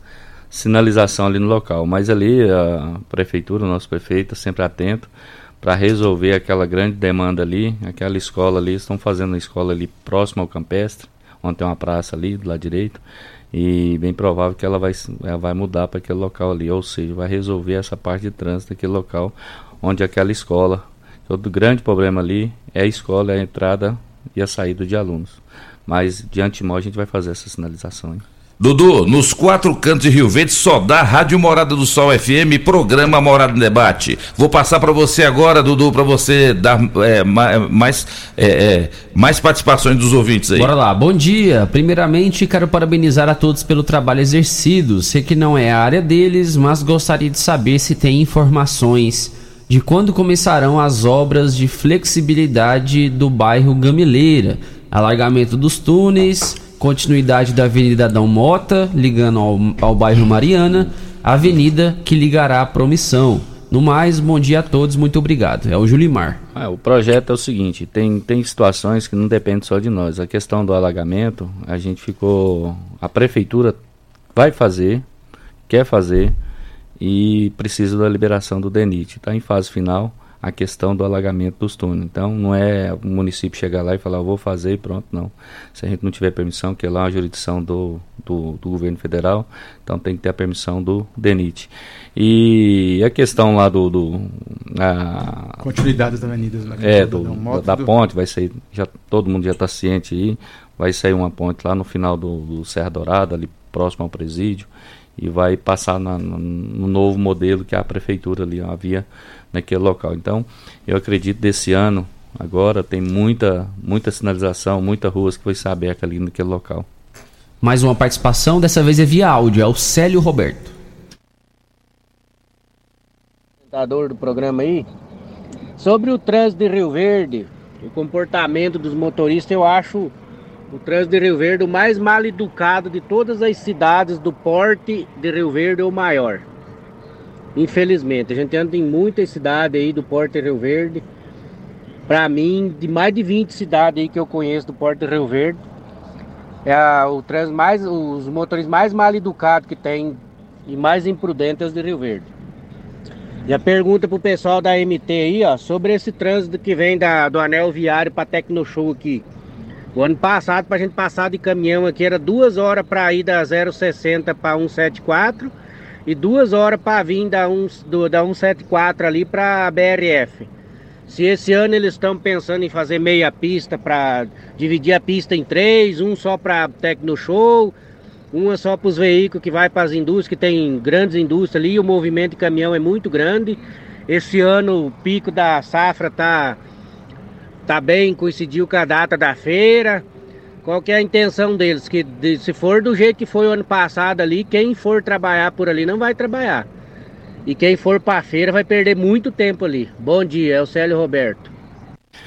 sinalização ali no local. Mas ali a prefeitura, o nosso prefeito, sempre atento para resolver aquela grande demanda ali, aquela escola ali, estão fazendo uma escola ali próxima ao campestre, onde tem uma praça ali do lado direito, e bem provável que ela vai, ela vai mudar para aquele local ali, ou seja, vai resolver essa parte de trânsito daquele local onde aquela escola. Todo grande problema ali é a escola, é a entrada e a saída de alunos. Mas de antemão a gente vai fazer essa sinalização. Hein? Dudu, nos quatro cantos de Rio Verde só dá Rádio Morada do Sol FM, programa Morada em Debate. Vou passar para você agora, Dudu, para você dar é, mais, é, é, mais participações dos ouvintes aí. Bora lá, bom dia. Primeiramente, quero parabenizar a todos pelo trabalho exercido. Sei que não é a área deles, mas gostaria de saber se tem informações de quando começarão as obras de flexibilidade do bairro Gamileira, alargamento dos túneis continuidade da Avenida Dão Mota, ligando ao, ao bairro Mariana, avenida que ligará à Promissão. No mais, bom dia a todos, muito obrigado. É o Julimar. Ah, o projeto é o seguinte: tem, tem situações que não dependem só de nós. A questão do alagamento, a gente ficou. A prefeitura vai fazer, quer fazer, e precisa da liberação do DENIT. Está em fase final a questão do alagamento dos túneis. Então não é o município chegar lá e falar, vou fazer e pronto, não. Se a gente não tiver permissão, que é lá a jurisdição do, do, do, governo federal, então tem que ter a permissão do DENIT. E a questão lá do. do a, Continuidade das avenidas. É, do, um da, do... ponte, vai sair, já, todo mundo já está ciente aí, vai sair uma ponte lá no final do, do Serra Dourada, ali próximo ao presídio e vai passar na, no novo modelo que a prefeitura ali havia naquele local. Então, eu acredito desse ano, agora tem muita, muita sinalização, muita ruas que vai ser aberta ali naquele local. Mais uma participação, dessa vez é via áudio, é o Célio Roberto. Apresentador do programa aí, sobre o trânsito de Rio Verde, o comportamento dos motoristas, eu acho o trânsito de Rio Verde o mais mal educado de todas as cidades do porte de Rio Verde ou maior. Infelizmente, a gente anda em muitas cidades aí do porte de Rio Verde. Para mim, de mais de 20 cidades aí que eu conheço do porte de Rio Verde, é a, o trânsito mais, os motores mais mal educados que tem e mais imprudentes de Rio Verde. E a pergunta pro pessoal da MT aí, ó, sobre esse trânsito que vem da, do anel viário para Tecnoshow aqui. O ano passado, para a gente passar de caminhão aqui, era duas horas para ir da 060 para 174 e duas horas para vir da, 1, do, da 174 ali para a BRF. Se esse ano eles estão pensando em fazer meia pista para dividir a pista em três, um só para Tecno Show, uma só para os veículos que vai para as indústrias, que tem grandes indústrias ali, o movimento de caminhão é muito grande. Esse ano o pico da safra tá tá bem, coincidiu com a data da feira. Qual que é a intenção deles? Que de, se for do jeito que foi o ano passado ali, quem for trabalhar por ali não vai trabalhar. E quem for para a feira vai perder muito tempo ali. Bom dia, é o Célio Roberto.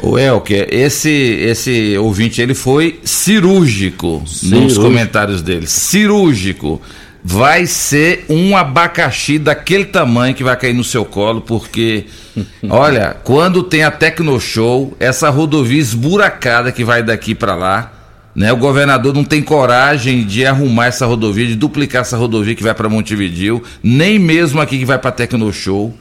O Elker, esse esse ouvinte ele foi cirúrgico, cirúrgico. nos comentários dele. Cirúrgico. Vai ser um abacaxi daquele tamanho que vai cair no seu colo, porque <laughs> olha, quando tem a Tecnoshow, essa rodovia esburacada que vai daqui para lá, né? O governador não tem coragem de arrumar essa rodovia, de duplicar essa rodovia que vai para Montevideo, nem mesmo aqui que vai para Tecnoshow.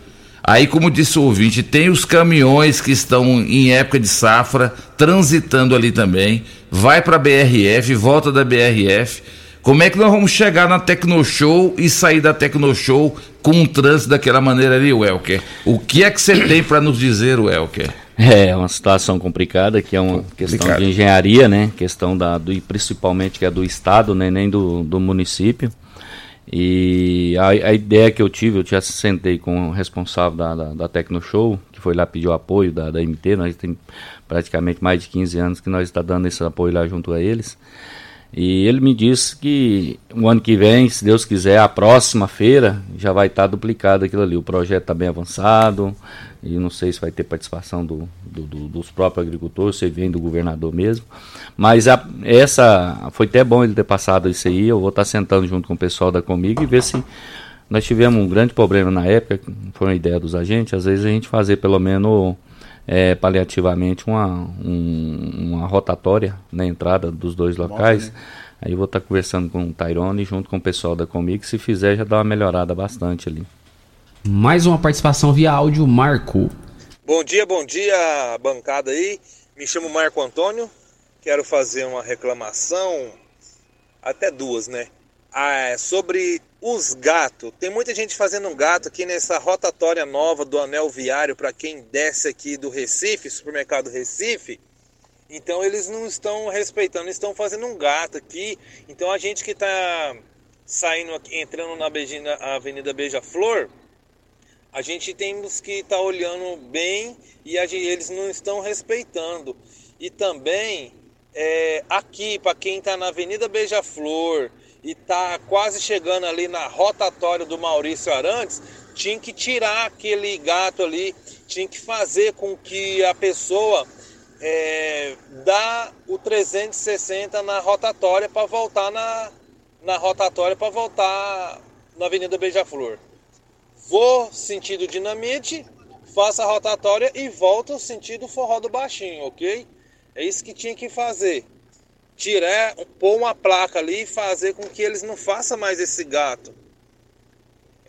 Aí, como disse o ouvinte, tem os caminhões que estão em época de safra transitando ali também. Vai para a BRF, volta da BRF. Como é que nós vamos chegar na Tecnoshow e sair da Tecnoshow com um trânsito daquela maneira ali, Welker? O que é que você tem para nos dizer, Welker? <laughs> É uma situação complicada, que é uma Complicado. questão de engenharia, né? Questão da, do, principalmente que é do Estado, né? nem do, do município. E a, a, ideia que eu tive, eu já sentei com o responsável da, da, da Tecnoshow, que foi lá pedir o apoio da, da MT, nós tem praticamente mais de 15 anos que nós estamos tá dando esse apoio lá junto a eles. E ele me disse que o ano que vem, se Deus quiser, a próxima feira já vai estar tá duplicado aquilo ali. O projeto está bem avançado e não sei se vai ter participação do, do, do, dos próprios agricultores, se vem do governador mesmo. Mas a, essa foi até bom ele ter passado isso aí. Eu vou estar tá sentando junto com o pessoal da Comigo e ver se nós tivemos um grande problema na época, foi uma ideia dos agentes, às vezes a gente fazer pelo menos é, paliativamente uma, um, uma rotatória na entrada dos dois locais. Né? Aí eu vou estar conversando com o Tyrone junto com o pessoal da Comic. Se fizer, já dá uma melhorada bastante ali. Mais uma participação via áudio, Marco. Bom dia, bom dia, bancada aí. Me chamo Marco Antônio. Quero fazer uma reclamação, até duas, né? Ah, sobre os gatos. Tem muita gente fazendo um gato aqui nessa rotatória nova do anel viário para quem desce aqui do Recife, supermercado Recife. Então eles não estão respeitando, estão fazendo um gato aqui. Então a gente que está saindo aqui, entrando na Avenida Beija-Flor, a gente temos que estar tá olhando bem e gente, eles não estão respeitando. E também é, aqui, para quem está na Avenida Beija-Flor, e tá quase chegando ali na rotatória do Maurício Arantes, tinha que tirar aquele gato ali, tinha que fazer com que a pessoa é, dá o 360 na rotatória para voltar na, na rotatória para voltar na Avenida Beija-Flor. Vou sentido dinamite, faça a rotatória e volto sentido forró do baixinho, ok? É isso que tinha que fazer tirar, pôr uma placa ali e fazer com que eles não façam mais esse gato.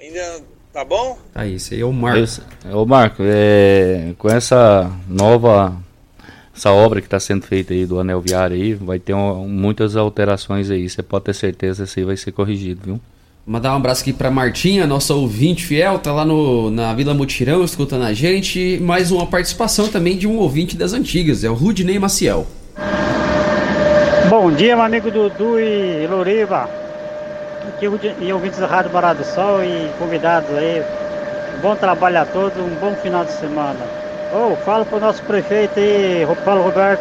Ainda tá bom? Tá isso aí é o Marco. é o Marco, é, com essa nova essa obra que está sendo feita aí do anel viário aí, vai ter um, muitas alterações aí. Você pode ter certeza que isso aí vai ser corrigido, viu? Mandar um abraço aqui para Martinha, nossa ouvinte fiel, tá lá no, na Vila Mutirão escutando a gente. Mais uma participação também de um ouvinte das antigas, é o Rudney Maciel. Bom dia, meu amigo Dudu e Loriva. aqui e ouvintes da Rádio Morada do Sol e convidados aí. bom trabalho a todos, um bom final de semana. Oh, para o nosso prefeito aí, Paulo Roberto,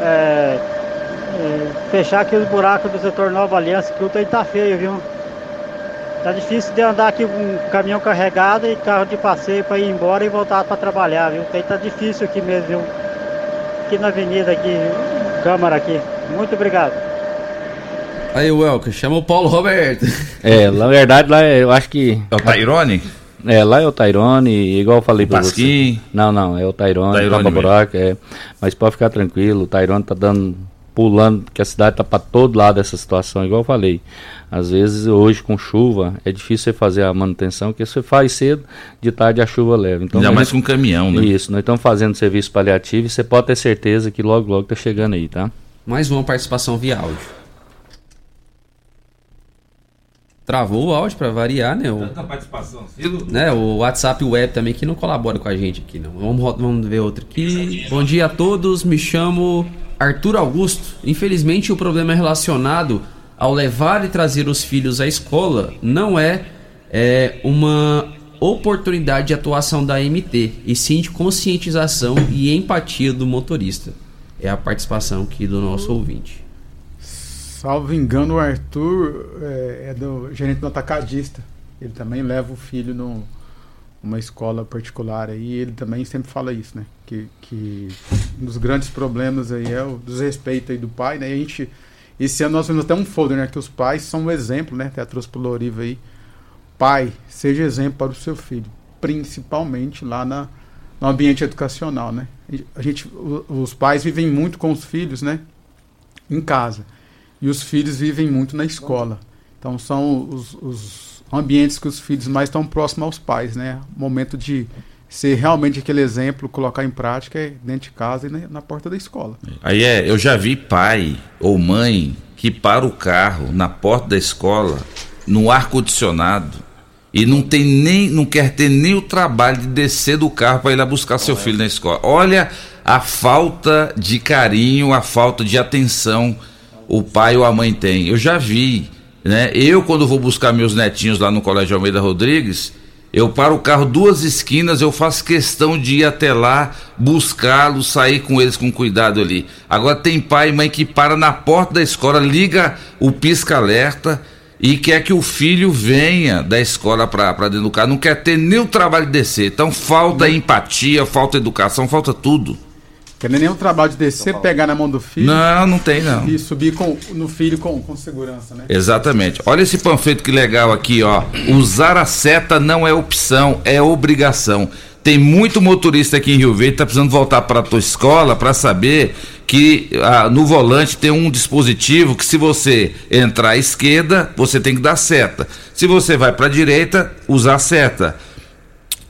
é, é, fechar aqui os buracos do setor Nova Aliança, que o trem tá feio, viu? Tá difícil de andar aqui com um caminhão carregado e carro de passeio para ir embora e voltar para trabalhar, viu? O trem tá difícil aqui mesmo, viu? Aqui na avenida, aqui, Câmara aqui. Muito obrigado. Aí, Welker, chama o Paulo Roberto. <laughs> É, na verdade, lá eu acho que. É o Tairone? É, lá é o Tairone, igual eu falei o pra Pasquim. você. Não, não, é o Tairone, Tairone buraco, é. Mas pode ficar tranquilo, o Tairone tá dando, pulando, que a cidade tá para todo lado dessa situação, igual eu falei. Às vezes, hoje com chuva, é difícil você fazer a manutenção, porque você faz cedo, de tarde a chuva leva. Então, Ainda mais com caminhão, né? Isso, nós estamos fazendo serviço paliativo e você pode ter certeza que logo, logo tá chegando aí, tá? Mais uma participação via áudio. Travou o áudio para variar, né? O, Tanta participação, né? O WhatsApp web também que não colabora com a gente aqui, não. Vamos, vamos ver outro aqui. Bom dia a todos, me chamo Arthur Augusto. Infelizmente o problema relacionado ao levar e trazer os filhos à escola não é, é uma oportunidade de atuação da MT, e sim de conscientização e empatia do motorista. É a participação aqui do nosso ouvinte. Salvo engano, o Arthur é, é do gerente do atacadista. Ele também leva o filho no, escola particular aí. Ele também sempre fala isso, né? Que, que um dos grandes problemas aí é o desrespeito aí do pai, né? E a gente esse ano nós temos até um folder, né? Que os pais são um exemplo, né? Até trouxe pro Loriva aí. Pai, seja exemplo para o seu filho. Principalmente lá na, no ambiente educacional, né? A gente, os pais vivem muito com os filhos, né? Em casa. E os filhos vivem muito na escola. Então são os, os ambientes que os filhos mais estão próximos aos pais, né? Momento de ser realmente aquele exemplo, colocar em prática é dentro de casa e na, porta da escola. Aí é, eu já vi pai ou mãe que para o carro na porta da escola, no ar condicionado e não tem nem, não quer ter nem o trabalho de descer do carro para ir lá buscar seu filho na escola. Olha a falta de carinho, a falta de atenção o pai ou a mãe tem. Eu já vi, né? Eu quando vou buscar meus netinhos lá no Colégio Almeida Rodrigues, eu paro o carro duas esquinas, eu faço questão de ir até lá, buscá-los, sair com eles com cuidado ali. Agora tem pai e mãe que para na porta da escola, liga o pisca-alerta e quer que o filho venha da escola para dentro do carro, não quer ter nem o trabalho de descer. Então falta empatia, falta educação, falta tudo. Quer nem o trabalho de descer, pegar na mão do filho. Não, não tem não. E subir com, no filho com, com segurança, né? Exatamente. Olha esse panfleto que legal aqui, ó. Usar a seta não é opção, é obrigação. Tem muito motorista aqui em Rio Verde que tá precisando voltar para a tua escola para saber que ah, no volante tem um dispositivo que se você entrar à esquerda, você tem que dar seta. Se você vai para a direita, usar a seta.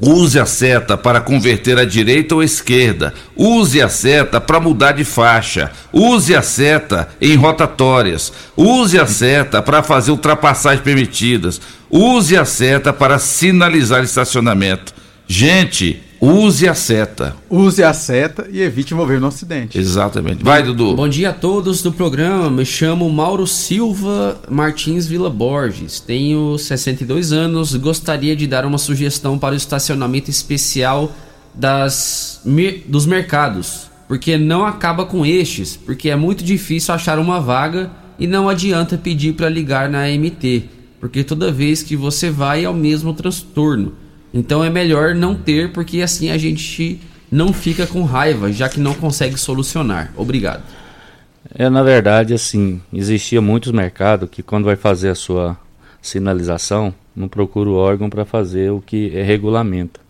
Use a seta para converter à direita ou à esquerda. Use a seta para mudar de faixa. Use a seta em rotatórias. Use a seta para fazer ultrapassagens permitidas. Use a seta para sinalizar estacionamento. Gente, Use a seta. Use a seta e evite envolver no acidente. Exatamente. Vai, Dudu. Bom dia a todos do programa. Me chamo Mauro Silva Martins Vila Borges. Tenho 62 anos. Gostaria de dar uma sugestão para o estacionamento especial das, dos mercados. Porque não acaba com estes. Porque é muito difícil achar uma vaga e não adianta pedir para ligar na MT. Porque toda vez que você vai é o mesmo transtorno. Então é melhor não ter, porque assim a gente não fica com raiva, já que não consegue solucionar. Obrigado. É, na verdade, assim, existia muitos mercados que quando vai fazer a sua sinalização, não procura o órgão para fazer o que é regulamento.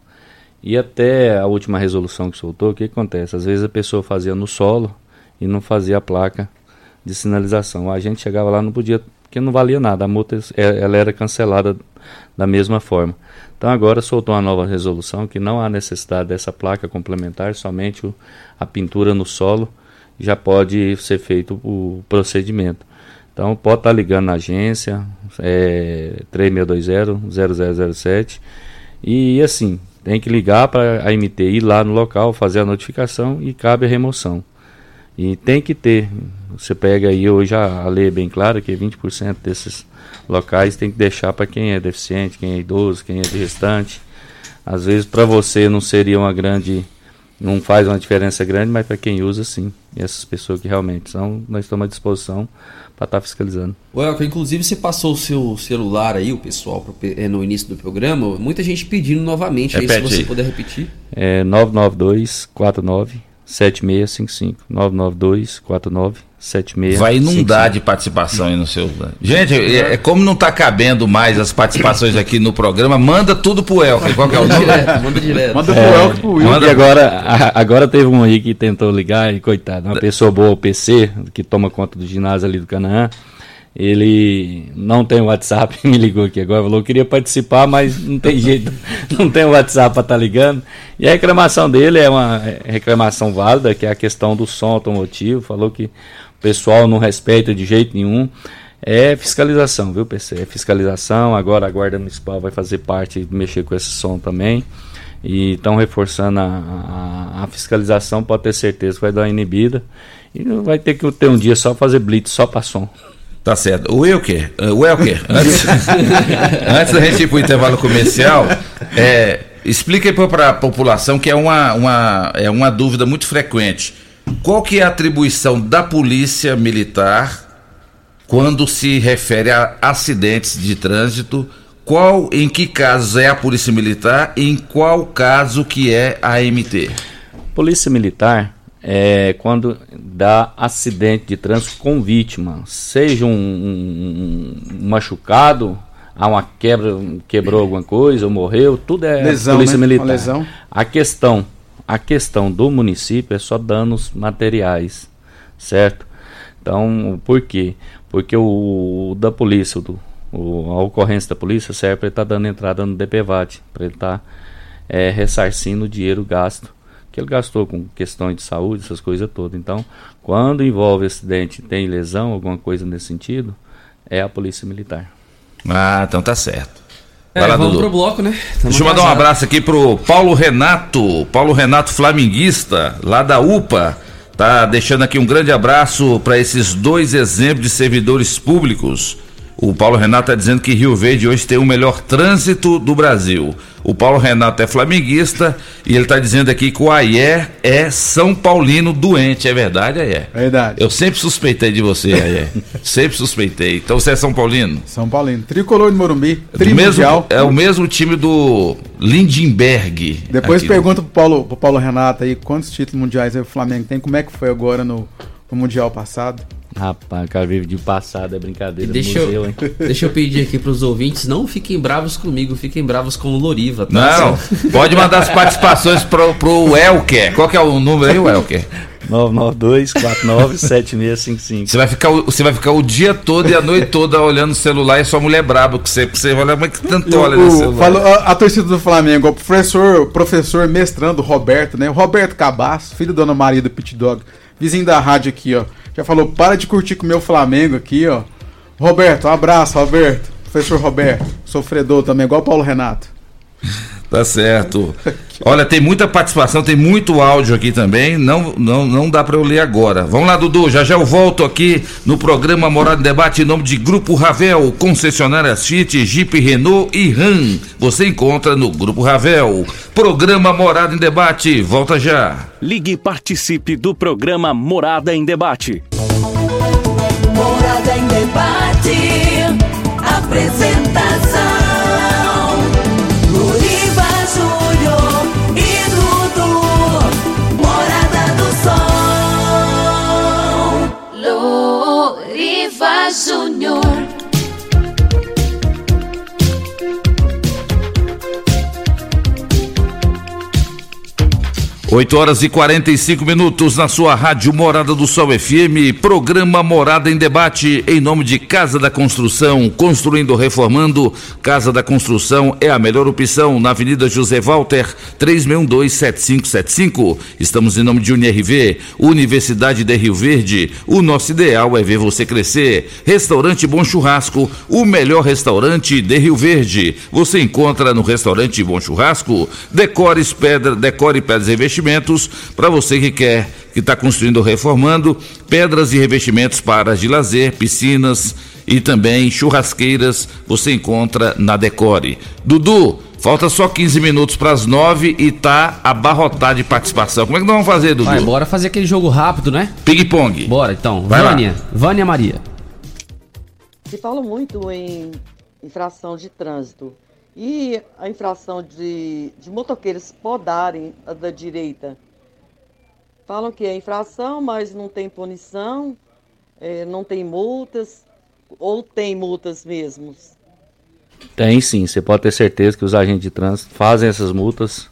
E até a última resolução que soltou, o que acontece? Às vezes a pessoa fazia no solo e não fazia a placa de sinalização. A gente chegava lá não podia, porque não valia nada. A multa ela era cancelada da mesma forma. Então agora soltou uma nova resolução que não há necessidade dessa placa complementar, somente o, a pintura no solo já pode ser feito o procedimento. Então pode estar ligando na agência é, 3620-0007 e assim, tem que ligar para a MT ir lá no local, fazer a notificação e cabe a remoção. E tem que ter Você pega aí hoje a, a lei é bem clara que 20% desses locais tem que deixar para quem é deficiente, quem é idoso, quem é de restante. Às vezes para você não seria uma grande não faz uma diferença grande, mas para quem usa, sim. E essas pessoas que realmente são, nós estamos à disposição para estar tá fiscalizando. Welker, inclusive você passou o seu celular aí, o pessoal, eh, no início do programa, muita gente pedindo novamente aí, se você puder repetir. É 992 49 7655 992 49 76. Vai inundar de participação aí no seu. Gente, é, é, como não está cabendo mais as participações aqui no programa, manda tudo pro Elker. Qual que é o nome? manda direto. Manda pro é, Elker pro Will. Manda... E agora, a, agora teve um aí que tentou ligar e coitado, uma pessoa boa, o PC, que toma conta do ginásio ali do Canaã. Ele não tem WhatsApp, <laughs> me ligou aqui agora, falou que queria participar, mas não tem <laughs> jeito, não tem WhatsApp para estar tá ligando. E a reclamação dele é uma reclamação válida, que é a questão do som automotivo. Falou que pessoal não respeita de jeito nenhum. É fiscalização, viu, PC? É fiscalização. Agora a Guarda Municipal vai fazer parte, mexer com esse som também. E estão reforçando a, a, a, fiscalização, pode ter certeza que vai dar uma inibida. E vai ter que ter um dia só fazer blitz, só para som. Tá certo. O Wilker, uh, Welker, <laughs> antes, antes da gente ir para o intervalo comercial, é, explica para a população que é uma, uma, é uma dúvida muito frequente. Qual que é a atribuição da polícia militar quando se refere a acidentes de trânsito? Qual, em que casos é a polícia militar e em qual caso que é a MT? Polícia militar é quando dá acidente de trânsito com vítima, seja um, um, um machucado, há uma quebra, quebrou alguma coisa ou morreu, tudo é lesão, polícia né? militar. A questão a questão do município é só danos materiais, certo? Então, por quê? Porque o, o da polícia, do, o, a ocorrência da polícia serve para ele estar tá dando entrada no DPVAT, para ele estar tá, é, ressarcindo o dinheiro gasto que ele gastou com questões de saúde, essas coisas todas. Então, quando envolve acidente, tem lesão, alguma coisa nesse sentido, é a polícia militar. Ah, então tá certo. É, lá, vamos Dudu. pro bloco, né? Tamo Deixa eu mandar um abraço aqui pro Paulo Renato, Paulo Renato Flamenguista, lá da UPA. Tá deixando aqui um grande abraço para esses dois exemplos de servidores públicos. O Paulo Renato está dizendo que Rio Verde hoje tem o melhor trânsito do Brasil. O Paulo Renato é flamenguista e ele está dizendo aqui que o Ayer é São Paulino doente. É verdade, Ayer? Verdade. Eu sempre suspeitei de você, Ayer. <laughs> sempre suspeitei. Então você é São Paulino? São Paulino. Tricolor de Morumbi. Mesmo, é o mesmo time do Lindenberg. Depois pergunta pro Paulo, pro Paulo Renato aí quantos títulos mundiais o Flamengo tem, como é que foi agora no, no Mundial passado. Rapaz, o cara vive de passado, é brincadeira. Deixa, museu, eu, <laughs> deixa eu pedir aqui pros ouvintes, não fiquem bravos comigo, fiquem bravos com o Loriva, tá? Não, pode mandar as participações pro, pro Elker. Qual que é o número aí, o Elker? 992-497655. Você vai, ficar, você vai ficar o dia todo e a noite toda olhando o celular e sua mulher braba que você, você olha, mas que tanto olha no celular. Falo, a, a, torcida do Flamengo, o professor, professor mestrando Roberto, né? Roberto Cabasso, filho da Dona Maria do Pit Dog, vizinho da rádio aqui, ó já falou, para de curtir com o meu Flamengo aqui, ó. Roberto, um abraço, Roberto. Professor Roberto, sofredor também, igual Paulo Renato. Tá certo. Olha, tem muita participação, tem muito áudio aqui também. Não, não, não dá para eu ler agora. Vamos lá, Dudu. Já já eu volto aqui no programa Morada em Debate em nome de Grupo Ravel, concessionárias Fiat, Jeep, Renault e Ram. Você encontra no Grupo Ravel. Programa Morada em Debate. Volta já. Ligue e participe do programa Morada em Debate. Morada em Debate. Apresentação. Júnior. 8 horas e 45 minutos na sua rádio Morada do Sol FM, programa Morada em Debate, em nome de Casa da Construção, construindo, reformando. Casa da Construção é a melhor opção na Avenida José Walter, 36127575. Estamos em nome de UNIRV, Universidade de Rio Verde. O nosso ideal é ver você crescer. Restaurante Bom Churrasco, o melhor restaurante de Rio Verde. Você encontra no Restaurante Bom Churrasco, Decores Pedra, Decore Pedras Investimentos Revestimentos, para você que quer, que está construindo ou reformando, pedras e revestimentos para de lazer, piscinas e também churrasqueiras, você encontra na Decore. Dudu, falta só 15 minutos para as 9 e tá abarrotado de participação. Como é que nós vamos fazer, Dudu? Vai, bora fazer aquele jogo rápido, né? Ping-pong. Bora então. Vai lá. Vânia, Vânia Maria. Se fala muito em infração de trânsito. E a infração de, de motoqueiros podarem a da direita? Falam que é infração, mas não tem punição, eh, não tem multas, ou tem multas mesmo? Tem sim, você pode ter certeza que os agentes de trânsito fazem essas multas.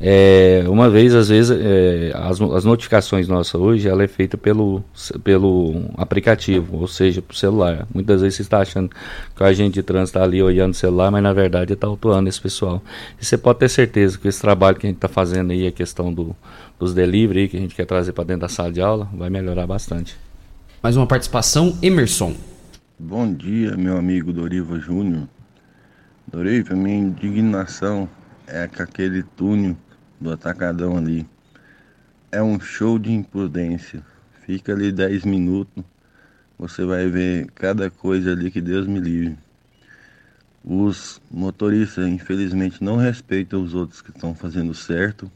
É, uma vez, às vezes, é, as, as notificações nossas hoje, ela é feita pelo, pelo aplicativo, ou seja, pelo celular. Muitas vezes você está achando que o agente de trânsito está ali olhando o celular, mas na verdade está autuando esse pessoal. E você pode ter certeza que esse trabalho que a gente está fazendo aí, a questão do, dos delivery que a gente quer trazer para dentro da sala de aula, vai melhorar bastante. Mais uma participação, Emerson. Bom dia, meu amigo Doriva Júnior. Doriva, minha indignação é com aquele túnel do atacadão ali. É um show de imprudência. Fica ali 10 minutos, você vai ver cada coisa ali que Deus me livre. Os motoristas, infelizmente, não respeitam os outros que estão fazendo certo,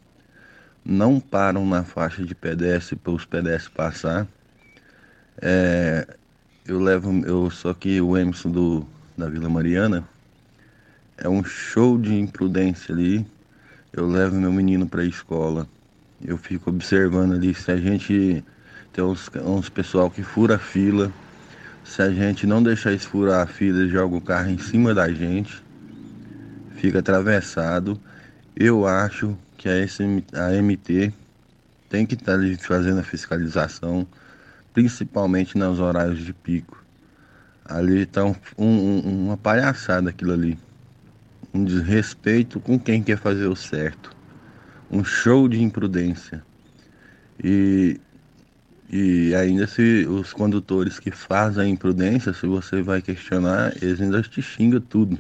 não param na faixa de pedestre para os pedestres passar. É, eu levo, eu sou aqui o Emerson do, da Vila Mariana. É um show de imprudência ali. Eu levo meu menino para a escola. Eu fico observando ali se a gente tem uns, uns pessoal que fura a fila. Se a gente não deixar eles furar a fila, jogam o carro em cima da gente. Fica atravessado. Eu acho que a, SM, a MT tem que estar ali fazendo a fiscalização, principalmente nos horários de pico. Ali está um, um, uma palhaçada aquilo ali. Um desrespeito com quem quer fazer o certo. Um show de imprudência. E, e ainda se os condutores que fazem a imprudência, se você vai questionar, eles ainda te xingam tudo.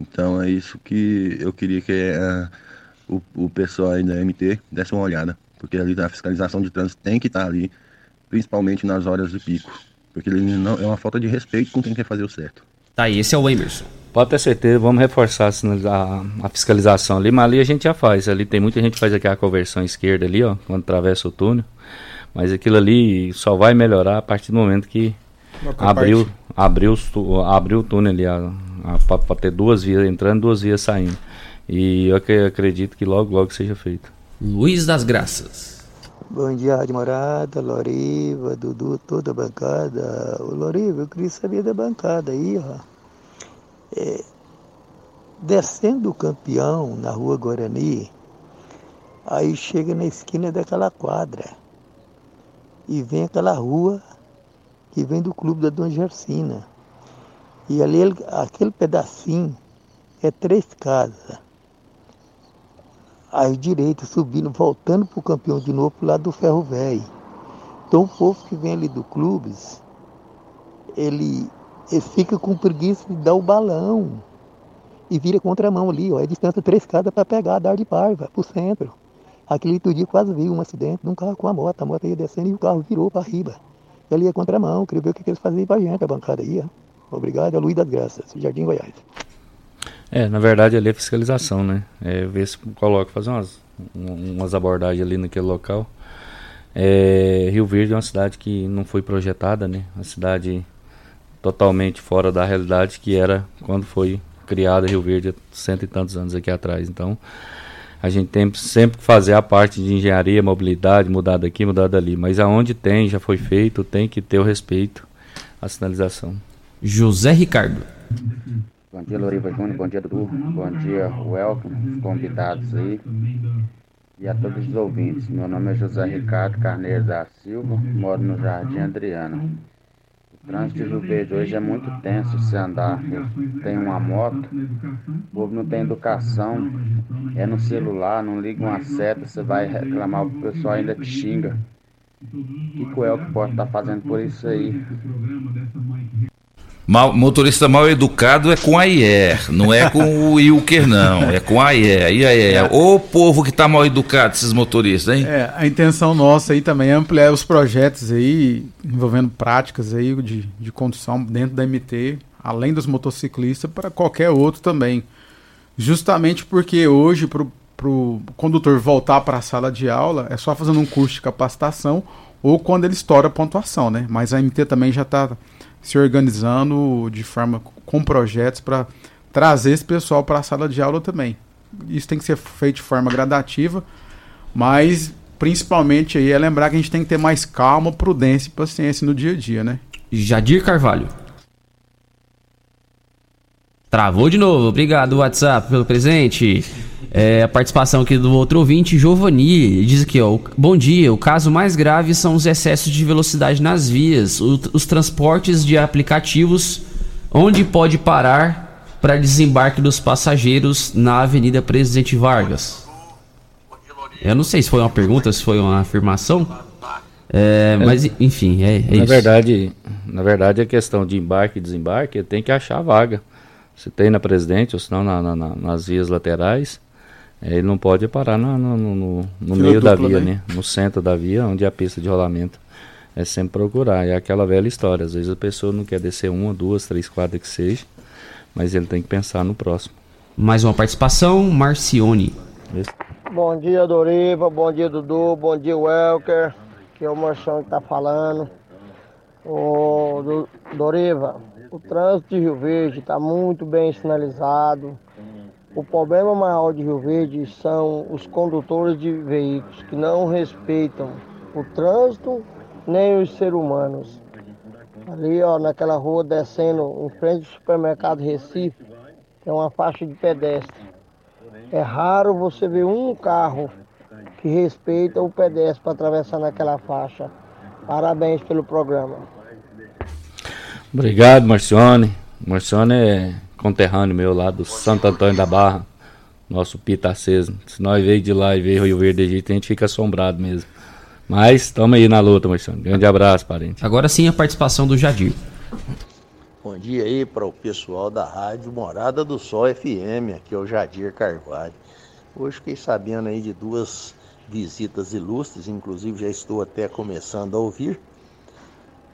Então é isso que eu queria que eh, o, o pessoal aí da MT desse uma olhada. Porque ali a fiscalização de trânsito tem que estar ali, principalmente nas horas de pico. Porque ele não, é uma falta de respeito com quem quer fazer o certo. Tá aí, esse é o Emerson. Pode ter certeza, vamos reforçar a, a fiscalização ali, mas ali a gente já faz. Ali tem muita gente que faz aqui a conversão esquerda ali, ó, quando atravessa o túnel. Mas aquilo ali só vai melhorar a partir do momento que abriu, abriu, abriu o túnel ali, para ter duas vias entrando, duas vias saindo. E eu ac- acredito que logo, logo seja feito. Luiz das Graças. Bom dia, Rádio Morada, Loriva, Dudu, toda a bancada. Ô, Loriva, eu queria saber da bancada aí, ó. É, descendo o campeão na rua Guarani, aí chega na esquina daquela quadra e vem aquela rua que vem do clube da Dona Gersina. E ali, ele- aquele pedacinho é três casas à direita, subindo, voltando para o campeão de novo, pro lado do ferro velho. Então o povo que vem ali do clubes, ele, ele fica com preguiça de dar o balão e vira contramão ali, ó. É distância três casas para pegar, dar de par, vai pro centro. Aquele outro dia quase vi um acidente de um carro com a moto, a moto ia descendo e o carro virou para riba. E ali é contramão, queria ver o que, que eles faziam pra gente, a bancada ó. Obrigado, é Luiz das Graças, Jardim Goiás. É, na verdade ali é fiscalização, né? É ver se coloca, fazer umas, um- umas abordagens ali naquele local. É, Rio Verde é uma cidade que não foi projetada, né? Uma cidade totalmente fora da realidade que era quando foi criada Rio Verde há cento e tantos anos aqui atrás. Então, a gente tem sempre que fazer a parte de engenharia, mobilidade, mudar daqui, mudar dali. Mas aonde tem, já foi feito, tem que ter o respeito à sinalização. José Ricardo. Bom dia, Loriva Júnior. Bom dia, Dudu. Bom dia, Welcome, os convidados aí. E a todos os ouvintes. Meu nome é José Ricardo Carneiro da Silva, moro no Jardim Adriana. Trânsito de Rio Verde hoje é muito tenso se andar. Eu tenho uma moto, o povo não tem educação, é no celular, não liga uma seta, você vai reclamar, o pessoal ainda te xinga. Que, que o Elke pode estar fazendo por isso aí? Mal, motorista mal educado é com a IER, não é com o <laughs> Wilker, não. É com a IER. E é. o povo que tá mal educado, esses motoristas, hein? É, a intenção nossa aí também é ampliar os projetos aí, envolvendo práticas aí de, de condução dentro da MT, além dos motociclistas, para qualquer outro também. Justamente porque hoje, para o condutor voltar para a sala de aula, é só fazendo um curso de capacitação ou quando ele estoura a pontuação, né? Mas a MT também já está se organizando de forma com projetos para trazer esse pessoal para a sala de aula também. Isso tem que ser feito de forma gradativa, mas principalmente aí é lembrar que a gente tem que ter mais calma, prudência e paciência no dia a dia, né? Jadir Carvalho. Travou de novo. Obrigado, WhatsApp, pelo presente. É, a participação aqui do outro ouvinte, Giovanni, diz aqui, ó, bom dia, o caso mais grave são os excessos de velocidade nas vias, o, os transportes de aplicativos, onde pode parar para desembarque dos passageiros na Avenida Presidente Vargas. Eu não sei se foi uma pergunta, se foi uma afirmação, é, mas enfim, é, é na isso. Verdade, na verdade, a questão de embarque e desembarque tem que achar vaga. Se tem na Presidente, ou se não na, na, nas vias laterais, é, ele não pode parar no, no, no, no meio da via, né? No centro da via, onde é a pista de rolamento. É sempre procurar. É aquela velha história. Às vezes a pessoa não quer descer uma, duas, três quadras que seja, mas ele tem que pensar no próximo. Mais uma participação, Marcione. Isso. Bom dia, Doriva. Bom dia, Dudu. Bom dia, Welker. Que é o Marchão que tá falando. Ô, do, Doriva, o trânsito de Rio Verde está muito bem sinalizado. O problema maior de Rio Verde são os condutores de veículos que não respeitam o trânsito nem os seres humanos. Ali, ó, naquela rua descendo em frente ao supermercado Recife, tem uma faixa de pedestre. É raro você ver um carro que respeita o pedestre para atravessar naquela faixa. Parabéns pelo programa. Obrigado, Marcione. Marcione é conterrâneo meu lá do Santo Antônio da Barra, nosso pita aceso. Se nós veio de lá e veio Rio Verde Egito, a gente fica assombrado mesmo. Mas estamos aí na luta, Marcione. Grande abraço, parente. Agora sim a participação do Jadir. Bom dia aí para o pessoal da rádio Morada do Sol FM, aqui é o Jadir Carvalho. Hoje fiquei sabendo aí de duas visitas ilustres, inclusive já estou até começando a ouvir.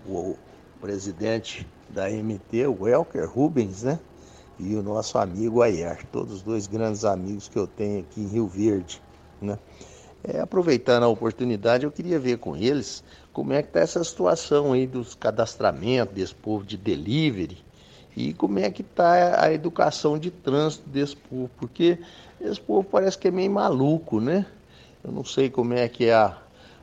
O presidente da MT, o Welker Rubens, né? E o nosso amigo Ayer, todos dois grandes amigos que eu tenho aqui em Rio Verde, né? É, aproveitando a oportunidade, eu queria ver com eles como é que está essa situação aí dos cadastramentos desse povo de delivery e como é que está a educação de trânsito desse povo, porque esse povo parece que é meio maluco, né? Eu não sei como é que é a,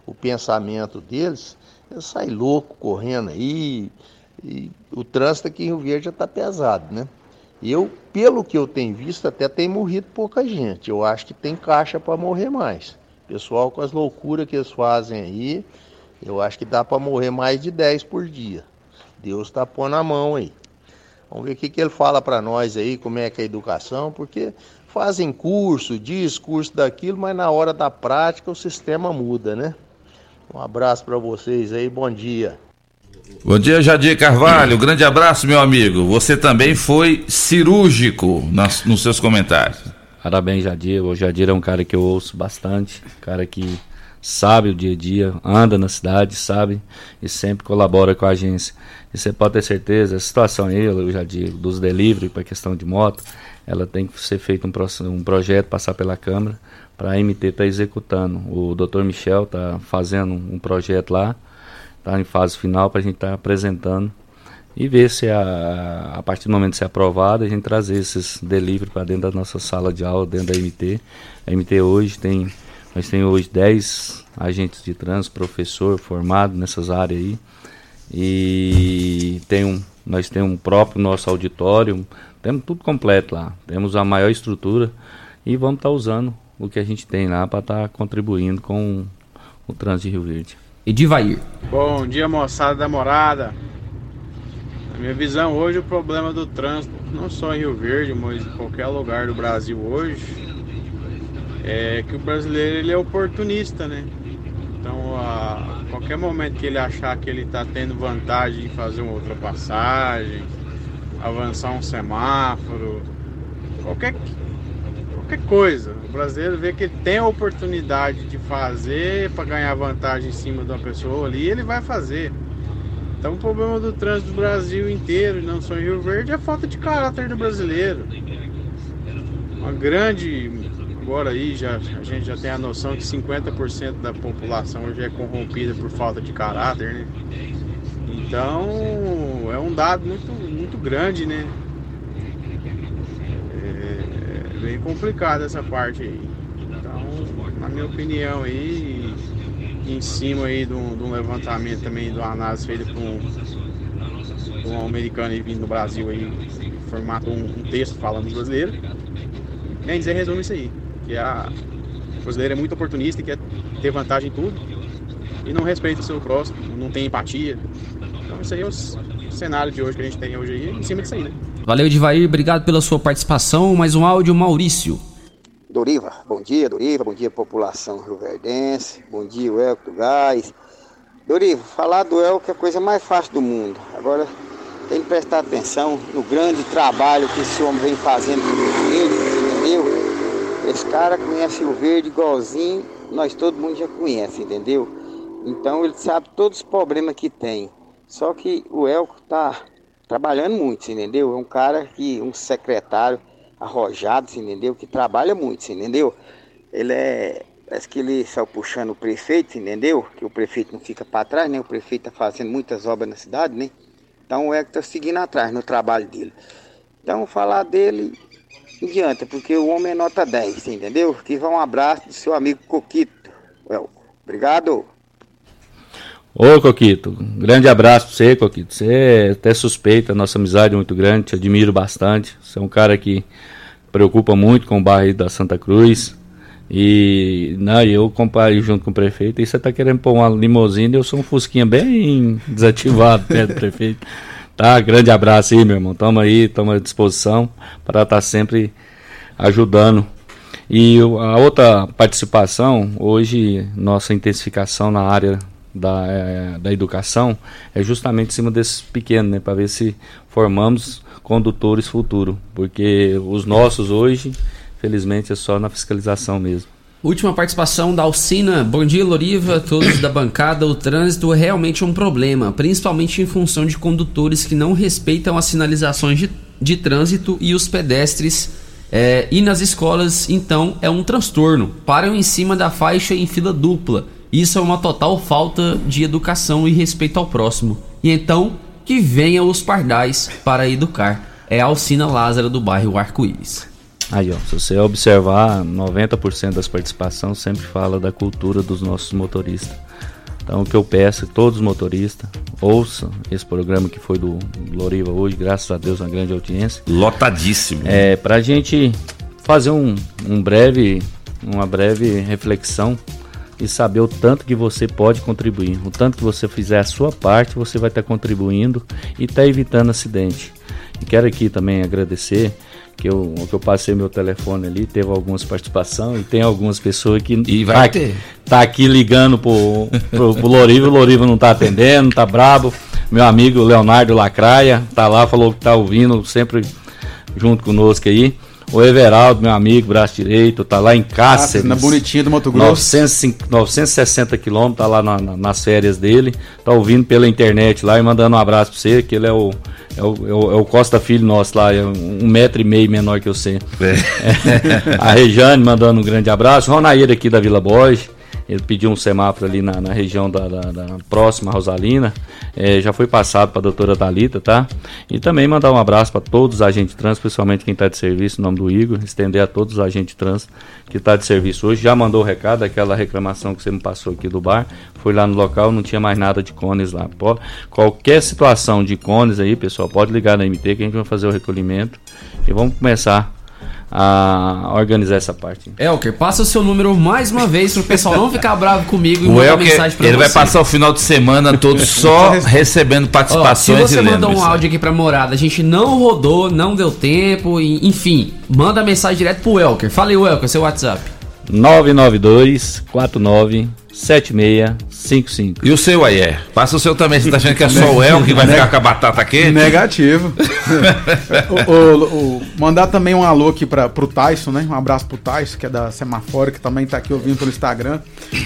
o pensamento deles, sai louco correndo aí. E o trânsito aqui em Rio Verde já está pesado, né? Eu, pelo que eu tenho visto, até tem morrido pouca gente. Eu acho que tem caixa para morrer mais. Pessoal, com as loucuras que eles fazem aí, eu acho que dá para morrer mais de 10 por dia. Deus está pondo a mão aí. Vamos ver o que, que ele fala para nós aí, como é que é a educação, porque fazem curso, diz curso daquilo, mas na hora da prática o sistema muda, né? Um abraço para vocês aí, bom dia. Bom dia, Jadir Carvalho. Grande abraço, meu amigo. Você também foi cirúrgico nas, nos seus comentários. Parabéns, Jadir. O Jadir é um cara que eu ouço bastante, cara que sabe o dia a dia, anda na cidade, sabe e sempre colabora com a agência. E você pode ter certeza, a situação aí, eu já digo, dos delivery para questão de moto, ela tem que ser feito um, um projeto, passar pela Câmara, para a MT estar tá executando. O Dr. Michel está fazendo um projeto lá, está em fase final para a gente estar tá apresentando e ver se a, a partir do momento de ser aprovado, a gente trazer esses delivery para dentro da nossa sala de aula, dentro da MT. A MT hoje tem, nós temos hoje 10 agentes de trânsito, professor formado nessas áreas aí. E tem um, nós temos um próprio nosso auditório, temos tudo completo lá. Temos a maior estrutura e vamos estar tá usando o que a gente tem lá para estar tá contribuindo com o trânsito de Rio Verde. Edivair. Bom dia, moçada da morada. Na minha visão, hoje o problema do trânsito, não só em Rio Verde, mas em qualquer lugar do Brasil hoje, é que o brasileiro ele é oportunista, né? Então, a qualquer momento que ele achar que ele está tendo vantagem em fazer uma ultrapassagem, avançar um semáforo, qualquer, qualquer coisa. O brasileiro vê que ele tem a oportunidade de fazer para ganhar vantagem em cima de uma pessoa ali, ele vai fazer. Então o problema do trânsito do Brasil inteiro, não só em Rio Verde, é a falta de caráter do brasileiro. Uma grande. Agora aí já, a gente já tem a noção que 50% da população hoje é corrompida por falta de caráter, né? Então é um dado muito, muito grande, né? É, é bem complicado essa parte aí. Então, na minha opinião aí, em cima aí de um, de um levantamento também, de uma análise feita por um, um americano vindo do Brasil aí, formato um, um texto falando brasileiro. Quem dizer resume isso aí, que a, o brasileiro é muito oportunista e quer ter vantagem em tudo e não respeita o seu próximo, não tem empatia. Então isso aí é o cenário de hoje que a gente tem hoje aí, em cima disso aí, né? Valeu, Divair, obrigado pela sua participação. Mais um áudio, Maurício. Doriva, bom dia, Doriva, bom dia, população rioverdense, bom dia, o Elco do Gás. Doriva, falar do Elco é a coisa mais fácil do mundo. Agora, tem que prestar atenção no grande trabalho que esse homem vem fazendo por ele, entendeu? Esse cara conhece o verde igualzinho, nós todo mundo já conhece, entendeu? Então ele sabe todos os problemas que tem. Só que o Elco tá trabalhando muito, entendeu? É um cara que, um secretário arrojado, entendeu? Que trabalha muito, entendeu? Ele é. Parece que ele saiu puxando o prefeito, entendeu? Que o prefeito não fica para trás, né? O prefeito tá fazendo muitas obras na cidade, né? Então o Eco tá seguindo atrás no trabalho dele. Então falar dele adianta, porque o homem é nota 10, entendeu? Que vai um abraço do seu amigo Coquito. Elco. Obrigado. Ô Coquito, grande abraço pra você, Coquito. Você é até suspeita, nossa amizade é muito grande, te admiro bastante. Você é um cara que preocupa muito com o bairro da Santa Cruz. E não, eu comparei junto com o prefeito e você tá querendo pôr uma limousine, eu sou um fusquinha bem desativado perto do prefeito. <laughs> Tá, grande abraço aí, meu irmão. Tamo aí, tamo à disposição para estar tá sempre ajudando. E a outra participação, hoje, nossa intensificação na área da, é, da educação é justamente em cima desses pequenos, né, para ver se formamos condutores futuro, porque os nossos hoje, felizmente, é só na fiscalização mesmo. Última participação da Alcina. Bom dia, Loriva, todos da bancada. O trânsito é realmente um problema, principalmente em função de condutores que não respeitam as sinalizações de, de trânsito e os pedestres. É, e nas escolas, então, é um transtorno. Param em cima da faixa em fila dupla isso é uma total falta de educação e respeito ao próximo. E então, que venham os pardais para educar. É a Alcina Lázaro do bairro Arco-Íris. Aí, ó, se você observar, 90% das participações sempre fala da cultura dos nossos motoristas. Então, o que eu peço, todos os motoristas, ouçam esse programa que foi do Loriva hoje, graças a Deus, uma grande audiência. Lotadíssimo. É, pra gente fazer um, um breve, uma breve reflexão e saber o tanto que você pode contribuir. O tanto que você fizer a sua parte, você vai estar contribuindo e está evitando acidente. E quero aqui também agradecer que eu, que eu passei meu telefone ali, teve algumas participações e tem algumas pessoas que e vai tá, ter. tá aqui ligando pro, pro, pro Lorivo, o Lorivo não tá atendendo, tá brabo. Meu amigo Leonardo Lacraia tá lá, falou que tá ouvindo sempre junto conosco aí. O Everaldo, meu amigo, braço direito, tá lá em Cáceres. na bonitinha do Mato Grosso. 900, 960 quilômetros, tá lá na, na, nas férias dele. Tá ouvindo pela internet lá e mandando um abraço pra você, que ele é o, é o, é o, é o Costa Filho nosso lá, é um metro e meio menor que eu sei. É. <laughs> a Rejane mandando um grande abraço. Ronaíra aqui da Vila Borges. Ele pediu um semáforo ali na, na região da, da, da, próxima Rosalina. É, já foi passado para a doutora Dalita, tá? E também mandar um abraço para todos os agentes trans, principalmente quem está de serviço, em nome do Igor, estender a todos os agentes trans que está de serviço hoje. Já mandou o recado, aquela reclamação que você me passou aqui do bar. Foi lá no local, não tinha mais nada de cones lá. Pô, qualquer situação de cones aí, pessoal, pode ligar na MT que a gente vai fazer o recolhimento e vamos começar a organizar essa parte. Elker, passa o seu número mais uma vez para o pessoal não ficar bravo comigo e o mandar Elker, mensagem para Ele vai passar o final de semana todo <laughs> só recebendo participações Ó, Se você mandou um áudio aqui para morada, a gente não rodou, não deu tempo, enfim, manda mensagem direto pro Elker. Fala aí, Elker, seu WhatsApp. 992 49 7655. E o seu aí é? Passa o seu também. Você tá achando que é só o El que vai <laughs> ficar com a batata quente? Negativo. <laughs> o, o- o- mandar também um alô aqui pra, pro Tyson, né? Um abraço pro Tyson, que é da Semafora, que também tá aqui ouvindo pelo Instagram.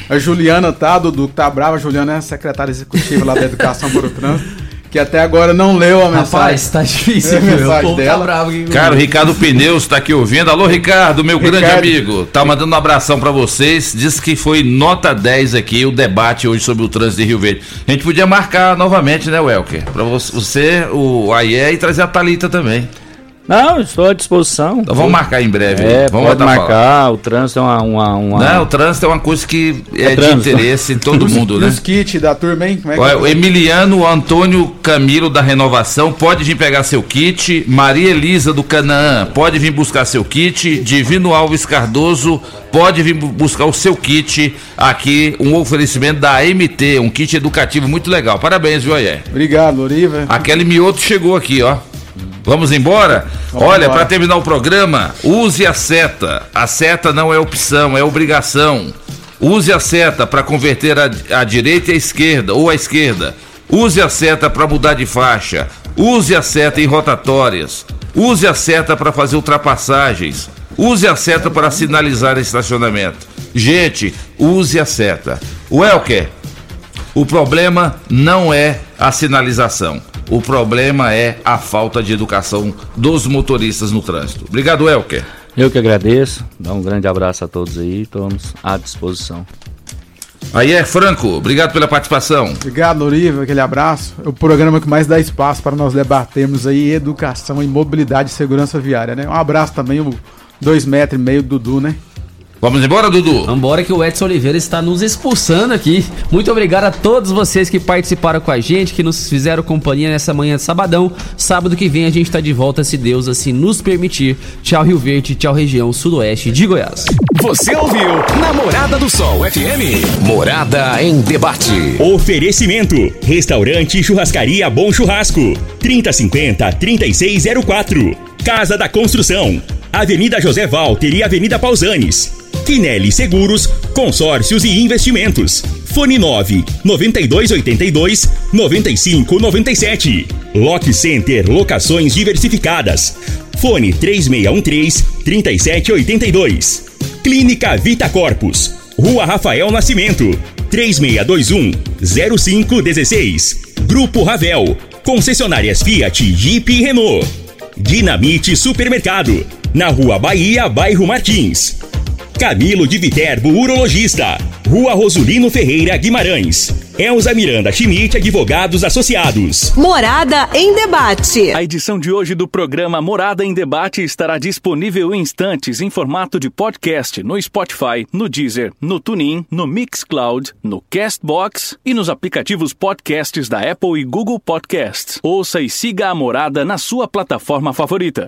A Juliana tá, Dudu, que tá brava. A Juliana é a secretária executiva lá da Educação para o Trânsito, que até agora não leu a mensagem. Rapaz, tá difícil, a viu? O mensagem povo tá dela. bravo aqui Cara, o Ricardo Pneus tá aqui ouvindo. Alô, Ricardo, meu grande Ricardo. amigo. Tá mandando um abração pra vocês. Diz que foi nota 10 aqui o debate hoje sobre o trânsito de Rio Verde. A gente podia marcar novamente, né, Welker? Pra você, você, o Aie e trazer a Thalita também. Não, estou à disposição. Então vamos marcar em breve. É, vamos pode marcar. O trânsito é uma. uma, uma- Não, o trânsito é uma coisa que é, É de trânsito. interesse em todo <laughs> mundo, né? os kits da turma, hein? Como é Olha, o Emiliano Antônio Camilo da Renovação pode vir pegar seu kit. Maria Elisa do Canaã pode vir buscar seu kit. Divino Alves Cardoso pode vir bu- buscar o seu kit. Aqui, um oferecimento da MT, um kit educativo muito legal. Parabéns, viu, Ayer? Obrigado, Loriva. A Kelly Mioto chegou aqui, ó. Vamos embora? Vamos Olha, para terminar o programa, use a seta. A seta não é opção, é obrigação. Use a seta para converter a, a direita e a esquerda, ou a esquerda. Use a seta para mudar de faixa. Use a seta em rotatórias. Use a seta para fazer ultrapassagens. Use a seta para sinalizar estacionamento. Gente, use a seta. O Elker, o problema não é a sinalização. O problema é a falta de educação dos motoristas no trânsito. Obrigado, Elker. Eu que agradeço. Dá um grande abraço a todos aí. Estamos à disposição. Aí é Franco, obrigado pela participação. Obrigado, Loriva, aquele abraço. É o programa que mais dá espaço para nós debatermos aí educação e mobilidade e segurança viária, né? Um abraço também, o dois metros e meio do Dudu, né? Vamos embora, Dudu? Vambora que o Edson Oliveira está nos expulsando aqui. Muito obrigado a todos vocês que participaram com a gente, que nos fizeram companhia nessa manhã de sabadão. Sábado que vem a gente tá de volta, se Deus assim nos permitir. Tchau Rio Verde, tchau região sudoeste de Goiás. Você ouviu Namorada do Sol FM. Morada em debate. Oferecimento: Restaurante e Churrascaria Bom Churrasco. 3050 3604. Casa da Construção. Avenida José Walter e Avenida Pausanes. Quinelli Seguros, Consórcios e Investimentos. Fone 9 9282 9597. Lock Center Locações Diversificadas. Fone 3613 3782. Clínica Vita Corpus. Rua Rafael Nascimento. 3621 0516. Grupo Ravel. Concessionárias Fiat, Jeep e Renault. Dinamite Supermercado. Na Rua Bahia, bairro Martins. Camilo de Viterbo, urologista. Rua Rosulino Ferreira Guimarães. Elza Miranda Schmidt, advogados associados. Morada em debate. A edição de hoje do programa Morada em Debate estará disponível em instantes em formato de podcast no Spotify, no Deezer, no TuneIn, no Mixcloud, no Castbox e nos aplicativos podcasts da Apple e Google Podcasts. Ouça e siga a Morada na sua plataforma favorita.